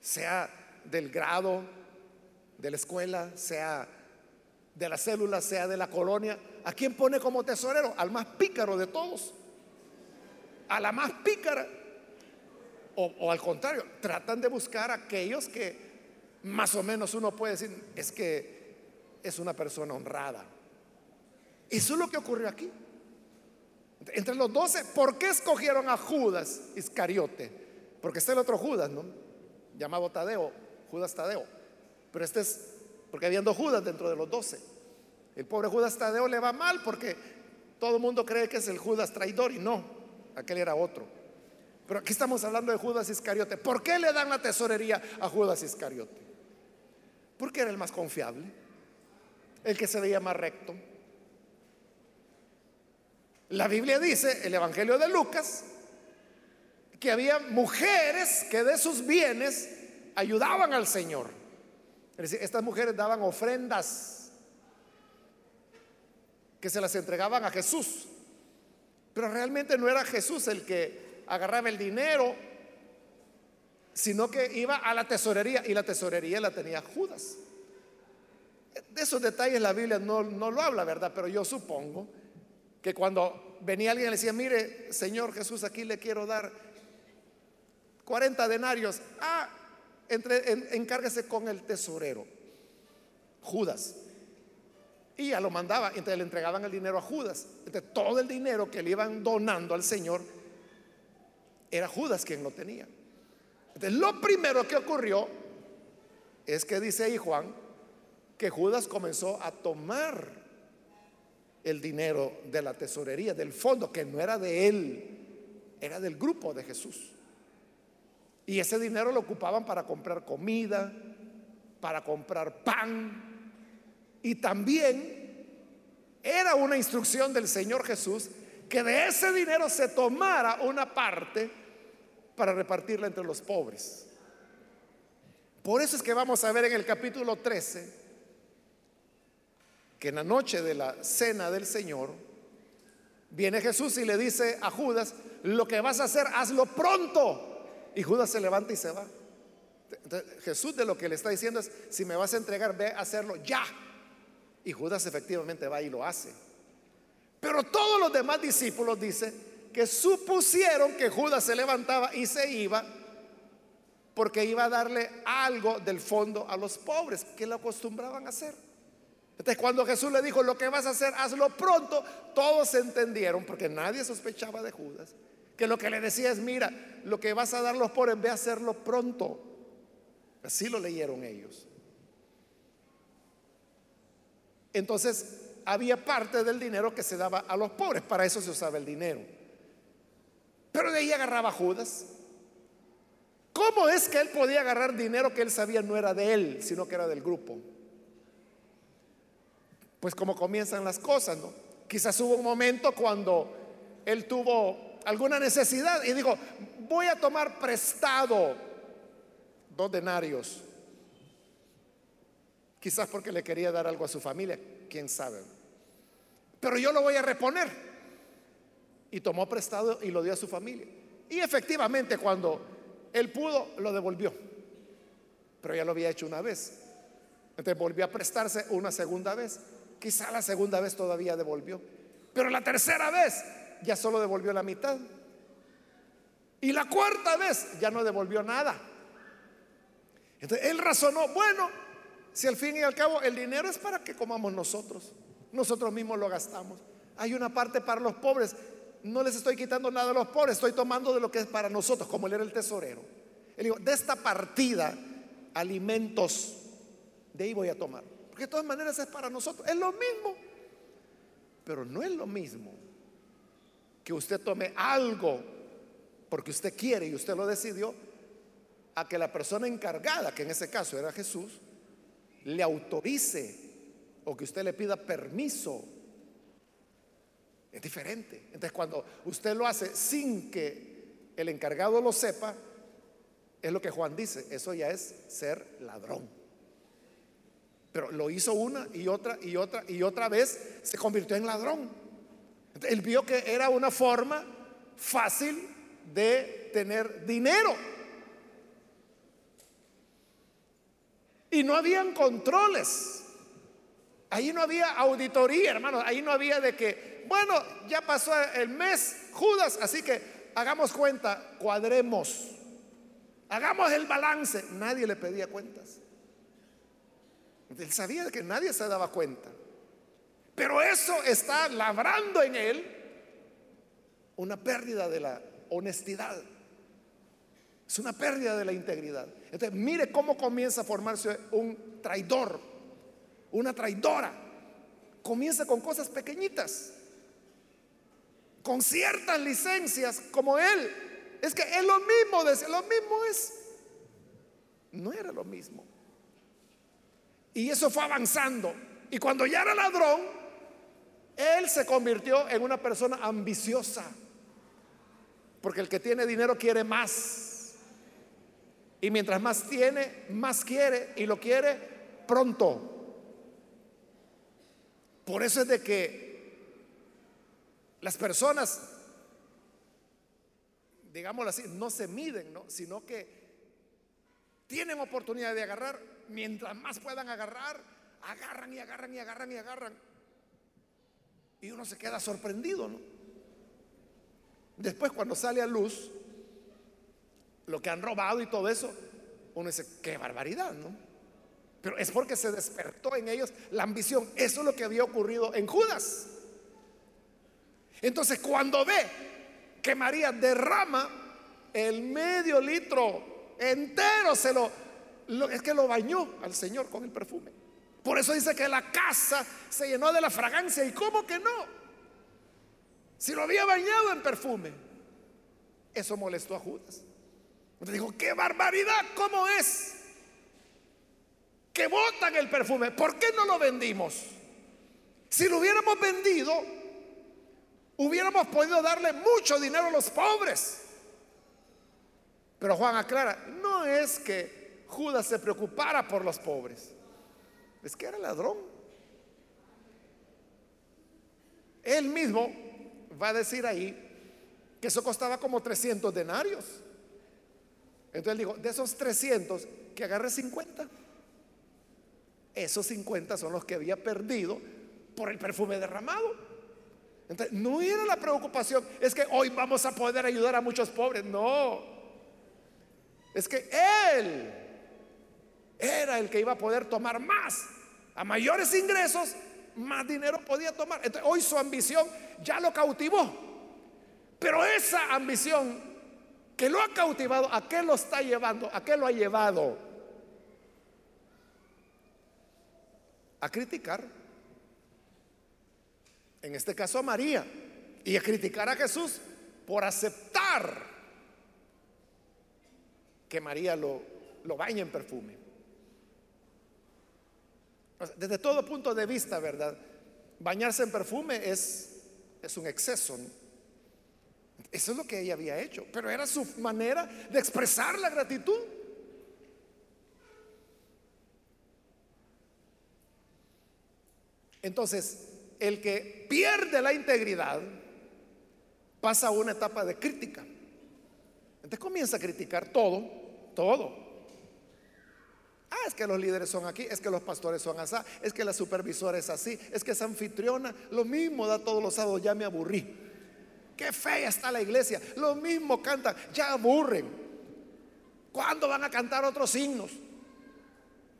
sea del grado, de la escuela, sea de la célula, sea de la colonia, ¿a quién pone como tesorero? Al más pícaro de todos. A la más pícara. O, o, al contrario, tratan de buscar a aquellos que más o menos uno puede decir, es que es una persona honrada. Eso es lo que ocurrió aquí. Entre los doce, ¿por qué escogieron a Judas Iscariote? Porque está el otro Judas, ¿no? Llamado Tadeo, Judas Tadeo. Pero este es, porque habían dos Judas dentro de los doce. El pobre Judas Tadeo le va mal porque todo el mundo cree que es el Judas traidor y no, aquel era otro. Pero aquí estamos hablando de Judas Iscariote. ¿Por qué le dan la tesorería a Judas Iscariote? Porque era el más confiable el que se veía más recto. La Biblia dice, el Evangelio de Lucas, que había mujeres que de sus bienes ayudaban al Señor. Es decir, estas mujeres daban ofrendas que se las entregaban a Jesús. Pero realmente no era Jesús el que agarraba el dinero, sino que iba a la tesorería y la tesorería la tenía Judas. De esos detalles la Biblia no, no lo habla, ¿verdad? Pero yo supongo que cuando venía alguien y le decía, mire, Señor Jesús, aquí le quiero dar 40 denarios. Ah, entre, encárguese con el tesorero, Judas. Y ya lo mandaba, entonces le entregaban el dinero a Judas. Entonces todo el dinero que le iban donando al Señor era Judas quien lo tenía. Entonces lo primero que ocurrió es que dice ahí Juan, que Judas comenzó a tomar el dinero de la tesorería, del fondo, que no era de él, era del grupo de Jesús. Y ese dinero lo ocupaban para comprar comida, para comprar pan. Y también era una instrucción del Señor Jesús que de ese dinero se tomara una parte para repartirla entre los pobres. Por eso es que vamos a ver en el capítulo 13 que en la noche de la cena del Señor viene Jesús y le dice a Judas, lo que vas a hacer, hazlo pronto. Y Judas se levanta y se va. Jesús de lo que le está diciendo es, si me vas a entregar, ve a hacerlo ya. Y Judas efectivamente va y lo hace. Pero todos los demás discípulos dicen que supusieron que Judas se levantaba y se iba porque iba a darle algo del fondo a los pobres que lo acostumbraban a hacer. Entonces cuando Jesús le dijo, lo que vas a hacer, hazlo pronto, todos entendieron, porque nadie sospechaba de Judas, que lo que le decía es, mira, lo que vas a dar los pobres, ve a hacerlo pronto. Así lo leyeron ellos. Entonces, había parte del dinero que se daba a los pobres, para eso se usaba el dinero. Pero de ahí agarraba Judas. ¿Cómo es que él podía agarrar dinero que él sabía no era de él, sino que era del grupo? Pues como comienzan las cosas, ¿no? Quizás hubo un momento cuando él tuvo alguna necesidad y dijo, voy a tomar prestado dos denarios. Quizás porque le quería dar algo a su familia, quién sabe. Pero yo lo voy a reponer. Y tomó prestado y lo dio a su familia. Y efectivamente cuando él pudo, lo devolvió. Pero ya lo había hecho una vez. Entonces volvió a prestarse una segunda vez. Quizá la segunda vez todavía devolvió. Pero la tercera vez ya solo devolvió la mitad. Y la cuarta vez ya no devolvió nada. Entonces él razonó, bueno, si al fin y al cabo el dinero es para que comamos nosotros, nosotros mismos lo gastamos. Hay una parte para los pobres, no les estoy quitando nada a los pobres, estoy tomando de lo que es para nosotros, como él era el tesorero. Él dijo, de esta partida, alimentos, de ahí voy a tomar. Porque de todas maneras es para nosotros, es lo mismo, pero no es lo mismo que usted tome algo porque usted quiere y usted lo decidió, a que la persona encargada, que en ese caso era Jesús, le autorice o que usted le pida permiso. Es diferente. Entonces cuando usted lo hace sin que el encargado lo sepa, es lo que Juan dice, eso ya es ser ladrón. Pero lo hizo una y otra y otra y otra vez, se convirtió en ladrón. Él vio que era una forma fácil de tener dinero. Y no habían controles. Ahí no había auditoría, hermano. Ahí no había de que, bueno, ya pasó el mes Judas, así que hagamos cuenta, cuadremos. Hagamos el balance. Nadie le pedía cuentas. Él sabía que nadie se daba cuenta. Pero eso está labrando en él una pérdida de la honestidad. Es una pérdida de la integridad. Entonces, mire cómo comienza a formarse un traidor, una traidora. Comienza con cosas pequeñitas, con ciertas licencias como él. Es que es lo mismo, lo mismo es. No era lo mismo. Y eso fue avanzando. Y cuando ya era ladrón, él se convirtió en una persona ambiciosa. Porque el que tiene dinero quiere más. Y mientras más tiene, más quiere. Y lo quiere pronto. Por eso es de que las personas, digámoslo así, no se miden, ¿no? sino que tienen oportunidad de agarrar. Mientras más puedan agarrar, agarran y agarran y agarran y agarran. Y uno se queda sorprendido, ¿no? Después cuando sale a luz lo que han robado y todo eso, uno dice, qué barbaridad, ¿no? Pero es porque se despertó en ellos la ambición. Eso es lo que había ocurrido en Judas. Entonces cuando ve que María derrama el medio litro entero, se lo, es que lo bañó al Señor con el perfume. Por eso dice que la casa se llenó de la fragancia. ¿Y cómo que no? Si lo había bañado en perfume. Eso molestó a Judas. Entonces dijo, qué barbaridad, ¿cómo es? Que botan el perfume. ¿Por qué no lo vendimos? Si lo hubiéramos vendido, hubiéramos podido darle mucho dinero a los pobres. Pero Juan aclara, no es que Judas se preocupara por los pobres es que era ladrón. Él mismo va a decir ahí que eso costaba como 300 denarios. Entonces él dijo, de esos 300, que agarre 50. Esos 50 son los que había perdido por el perfume derramado. Entonces, no era la preocupación, es que hoy vamos a poder ayudar a muchos pobres. No, es que él era el que iba a poder tomar más a mayores ingresos, más dinero podía tomar. Entonces, hoy su ambición ya lo cautivó. Pero esa ambición que lo ha cautivado, ¿a qué lo está llevando? ¿A qué lo ha llevado? A criticar. En este caso a María. Y a criticar a Jesús por aceptar que María lo, lo baña en perfume. Desde todo punto de vista, ¿verdad? Bañarse en perfume es, es un exceso. Eso es lo que ella había hecho, pero era su manera de expresar la gratitud. Entonces, el que pierde la integridad pasa a una etapa de crítica. Entonces comienza a criticar todo, todo. Ah, es que los líderes son aquí, es que los pastores son así, es que la supervisora es así, es que es anfitriona, lo mismo da todos los sábados, ya me aburrí. Qué fea está la iglesia, lo mismo cantan, ya aburren. ¿Cuándo van a cantar otros signos?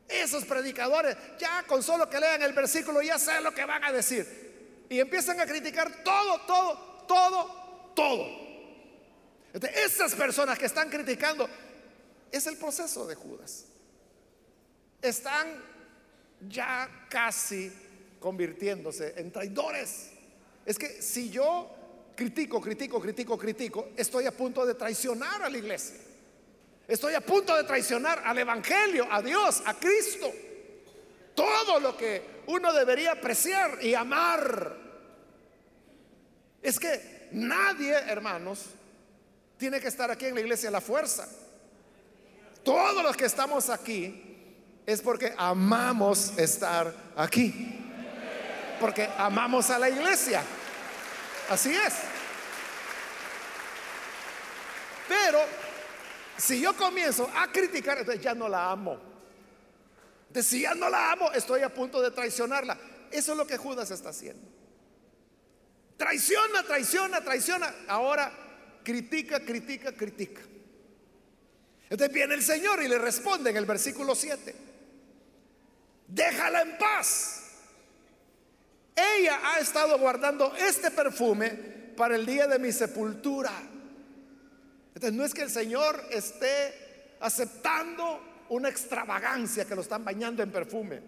Esos predicadores, ya con solo que lean el versículo, ya saben lo que van a decir. Y empiezan a criticar todo, todo, todo, todo. Entonces, esas personas que están criticando, es el proceso de Judas están ya casi convirtiéndose en traidores. Es que si yo critico, critico, critico, critico, estoy a punto de traicionar a la iglesia. Estoy a punto de traicionar al Evangelio, a Dios, a Cristo. Todo lo que uno debería apreciar y amar. Es que nadie, hermanos, tiene que estar aquí en la iglesia a la fuerza. Todos los que estamos aquí es porque amamos estar aquí. Porque amamos a la iglesia. Así es. Pero si yo comienzo a criticar, entonces ya no la amo. Entonces, si ya no la amo, estoy a punto de traicionarla. Eso es lo que Judas está haciendo. Traiciona, traiciona, traiciona. Ahora critica, critica, critica. Entonces viene el Señor y le responde en el versículo 7 déjala en paz. Ella ha estado guardando este perfume para el día de mi sepultura. Entonces no es que el Señor esté aceptando una extravagancia que lo están bañando en perfume.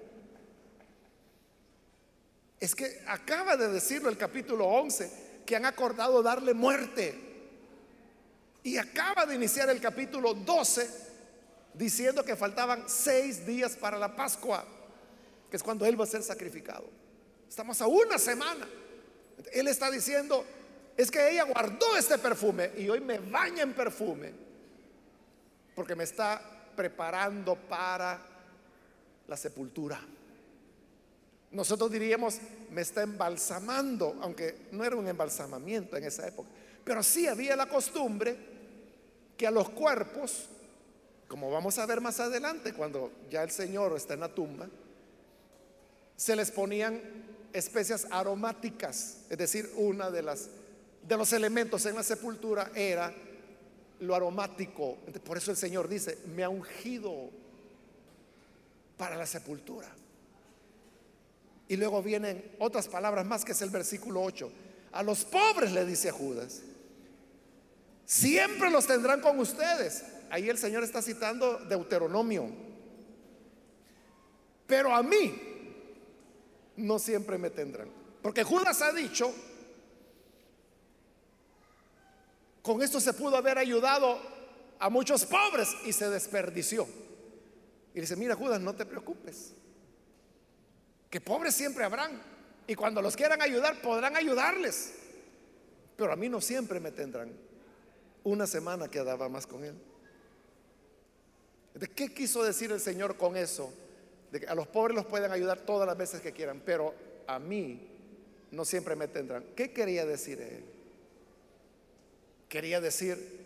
Es que acaba de decirlo el capítulo 11, que han acordado darle muerte. Y acaba de iniciar el capítulo 12 diciendo que faltaban seis días para la Pascua que es cuando Él va a ser sacrificado. Estamos a una semana. Él está diciendo, es que ella guardó este perfume y hoy me baña en perfume porque me está preparando para la sepultura. Nosotros diríamos, me está embalsamando, aunque no era un embalsamamiento en esa época, pero sí había la costumbre que a los cuerpos, como vamos a ver más adelante, cuando ya el Señor está en la tumba, se les ponían especias aromáticas, es decir, una de las de los elementos en la sepultura era lo aromático. Por eso el Señor dice, me ha ungido para la sepultura. Y luego vienen otras palabras más que es el versículo 8. A los pobres le dice a Judas, siempre los tendrán con ustedes. Ahí el Señor está citando Deuteronomio. Pero a mí, no siempre me tendrán. Porque Judas ha dicho, con esto se pudo haber ayudado a muchos pobres y se desperdició. Y dice, mira Judas, no te preocupes, que pobres siempre habrán. Y cuando los quieran ayudar, podrán ayudarles. Pero a mí no siempre me tendrán. Una semana quedaba más con él. ¿De qué quiso decir el Señor con eso? A los pobres los pueden ayudar todas las veces que quieran, pero a mí no siempre me tendrán. ¿Qué quería decir él? Quería decir,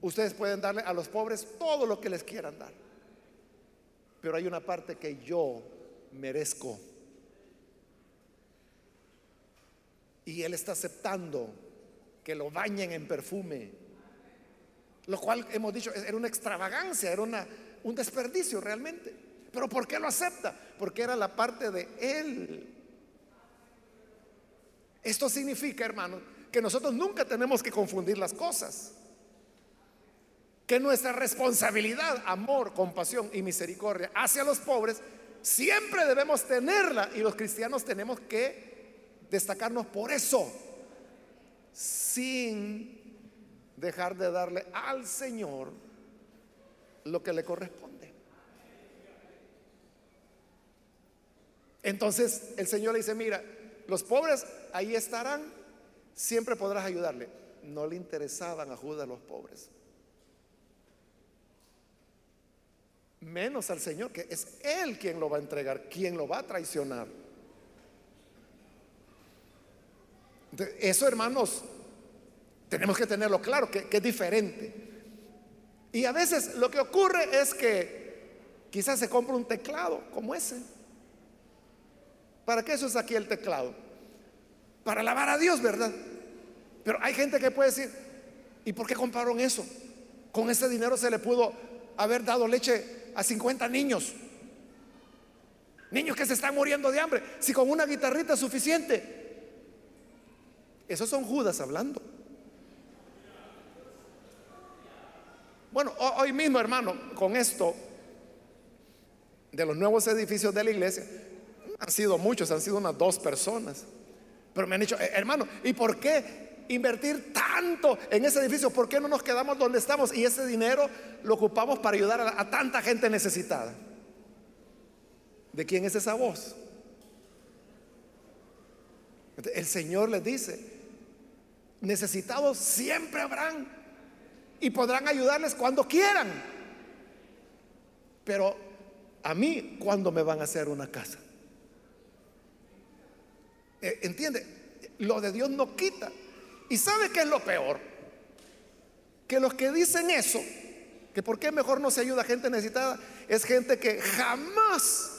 ustedes pueden darle a los pobres todo lo que les quieran dar, pero hay una parte que yo merezco. Y él está aceptando que lo bañen en perfume, lo cual hemos dicho era una extravagancia, era una, un desperdicio realmente. Pero ¿por qué lo acepta? Porque era la parte de él. Esto significa, hermano, que nosotros nunca tenemos que confundir las cosas. Que nuestra responsabilidad, amor, compasión y misericordia hacia los pobres, siempre debemos tenerla y los cristianos tenemos que destacarnos por eso, sin dejar de darle al Señor lo que le corresponde. Entonces el Señor le dice, mira, los pobres ahí estarán, siempre podrás ayudarle. No le interesaban a Judas los pobres. Menos al Señor, que es Él quien lo va a entregar, quien lo va a traicionar. Eso, hermanos, tenemos que tenerlo claro, que, que es diferente. Y a veces lo que ocurre es que quizás se compra un teclado como ese. ¿Para qué eso es aquí el teclado? Para alabar a Dios, ¿verdad? Pero hay gente que puede decir, ¿y por qué compraron eso? Con ese dinero se le pudo haber dado leche a 50 niños. Niños que se están muriendo de hambre. Si con una guitarrita es suficiente. Esos son Judas hablando. Bueno, hoy mismo, hermano, con esto de los nuevos edificios de la iglesia, han sido muchos, han sido unas dos personas. Pero me han dicho, eh, hermano, ¿y por qué invertir tanto en ese edificio? ¿Por qué no nos quedamos donde estamos y ese dinero lo ocupamos para ayudar a, tanta gente necesitada? ¿De quién es esa voz? El Señor les dice, necesitados siempre habrán y podrán ayudarles cuando quieran. Pero a mí, ¿cuándo me van a hacer una casa? Eh, ¿Entiende? Lo de Dios no quita. ¿Y sabe qué es lo peor? Que los que dicen eso, que por qué mejor no se ayuda a gente necesitada, es gente que jamás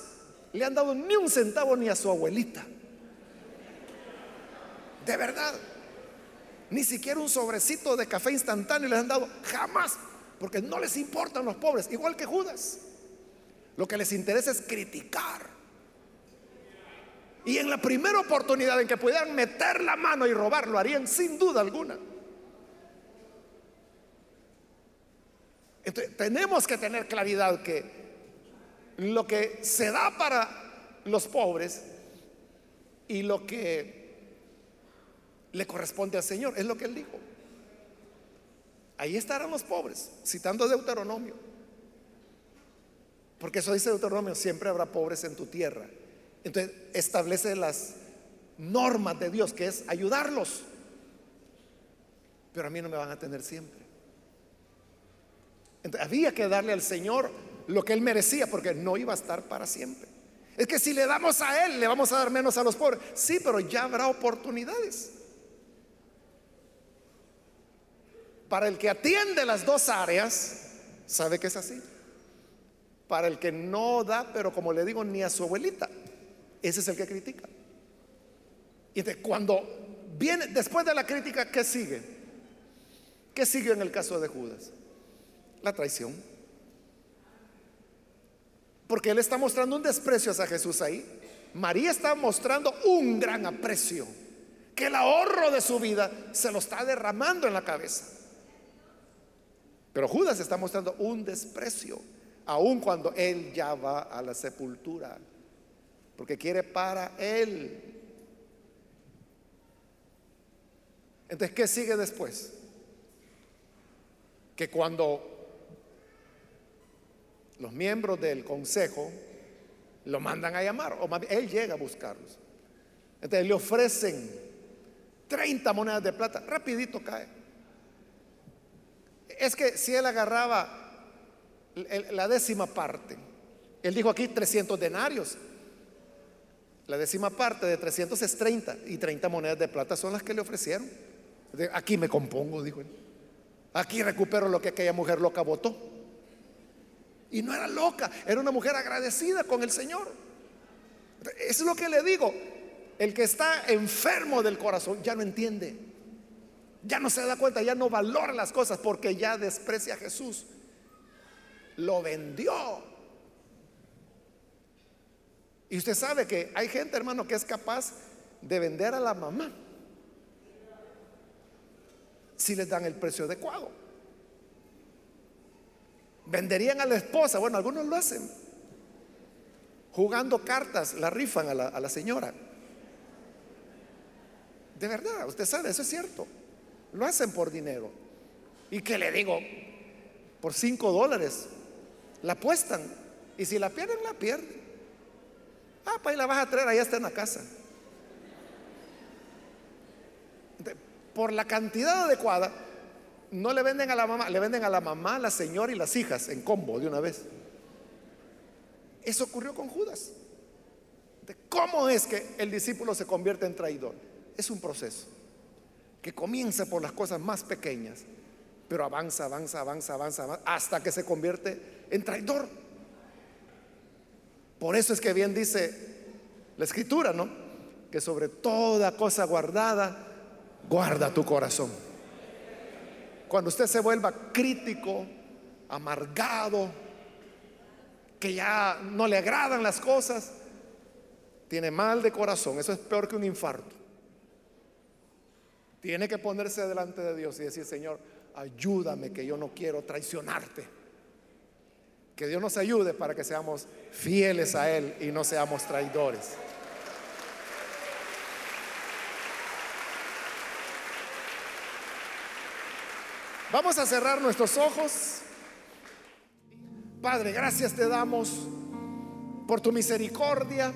le han dado ni un centavo ni a su abuelita. De verdad. Ni siquiera un sobrecito de café instantáneo les han dado. Jamás. Porque no les importan los pobres. Igual que Judas. Lo que les interesa es criticar. Y en la primera oportunidad en que pudieran meter la mano y robar, lo harían sin duda alguna. Entonces, tenemos que tener claridad que lo que se da para los pobres y lo que le corresponde al Señor, es lo que él dijo. Ahí estarán los pobres, citando Deuteronomio. Porque eso dice Deuteronomio, siempre habrá pobres en tu tierra. Entonces establece las normas de Dios, que es ayudarlos. Pero a mí no me van a tener siempre. Entonces, había que darle al Señor lo que Él merecía, porque no iba a estar para siempre. Es que si le damos a Él, le vamos a dar menos a los pobres. Sí, pero ya habrá oportunidades. Para el que atiende las dos áreas, sabe que es así. Para el que no da, pero como le digo, ni a su abuelita, ese es el que critica. Y cuando viene, después de la crítica, ¿qué sigue? ¿Qué sigue en el caso de Judas? La traición. Porque él está mostrando un desprecio hacia Jesús ahí. María está mostrando un gran aprecio. Que el ahorro de su vida se lo está derramando en la cabeza. Pero Judas está mostrando un desprecio, aun cuando él ya va a la sepultura. porque quiere para Él. Entonces, ¿qué sigue después? Que cuando los miembros del consejo lo mandan a llamar, o él llega a buscarlos. Entonces le ofrecen 30 monedas de plata, rapidito cae. Es que si él agarraba la décima parte, él dijo aquí 300 denarios, la décima parte de 300 es 30 y 30 monedas de plata son las que le ofrecieron. Aquí me compongo, dijo él. Aquí recupero lo que aquella mujer loca votó. Y no era loca, era una mujer agradecida con el Señor. Es lo que le digo. El que está enfermo del corazón ya no entiende. Ya no se da cuenta, ya no valora las cosas porque ya desprecia a Jesús. Lo vendió. Y usted sabe que hay gente, hermano, que es capaz de vender a la mamá si les dan el precio adecuado. Venderían a la esposa, bueno, algunos lo hacen. Jugando cartas, la rifan a la, a la señora. De verdad, usted sabe, eso es cierto. Lo hacen por dinero. ¿Y qué le digo? Por cinco dólares. La apuestan. Y si la pierden, la pierden. Ah, pues la vas a traer, allá está en la casa. por la cantidad adecuada, no le venden a la mamá, le venden a la mamá, la señora y las hijas en combo de una vez. Eso ocurrió con Judas. ¿Cómo es que el discípulo se convierte en traidor? Es un proceso que comienza por las cosas más pequeñas, pero avanza, avanza, avanza, avanza, avanza hasta que se convierte en traidor. Por eso es que bien dice la escritura, ¿no? Que sobre toda cosa guardada, guarda tu corazón. Cuando usted se vuelva crítico, amargado, que ya no le agradan las cosas, tiene mal de corazón. Eso es peor que un infarto. Tiene que ponerse delante de Dios y decir, Señor, ayúdame que yo no quiero traicionarte. Que Dios nos ayude para que seamos fieles a Él y no seamos traidores. Vamos a cerrar nuestros ojos. Padre, gracias te damos por tu misericordia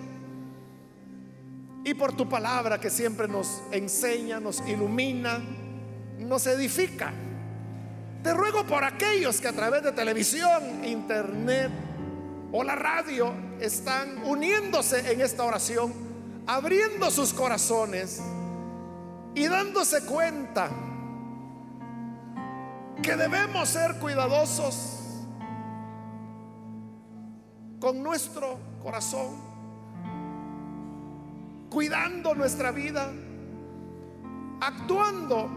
y por tu palabra que siempre nos enseña, nos ilumina, nos edifica. Te ruego por aquellos que a través de televisión, internet o la radio están uniéndose en esta oración, abriendo sus corazones y dándose cuenta que debemos ser cuidadosos con nuestro corazón, cuidando nuestra vida, actuando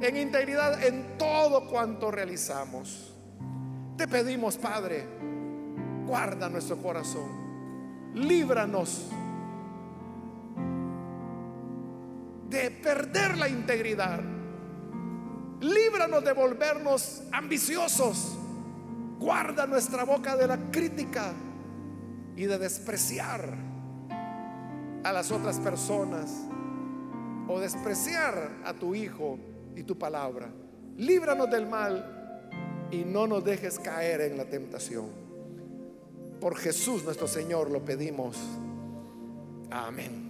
en integridad en todo cuanto realizamos. Te pedimos, Padre, guarda nuestro corazón, líbranos de perder la integridad Líbranos de volvernos ambiciosos. Guarda nuestra boca de la crítica y de despreciar a las otras personas o despreciar a tu Hijo y tu palabra. Líbranos del mal y no nos dejes caer en la tentación. Por Jesús nuestro Señor lo pedimos. Amén.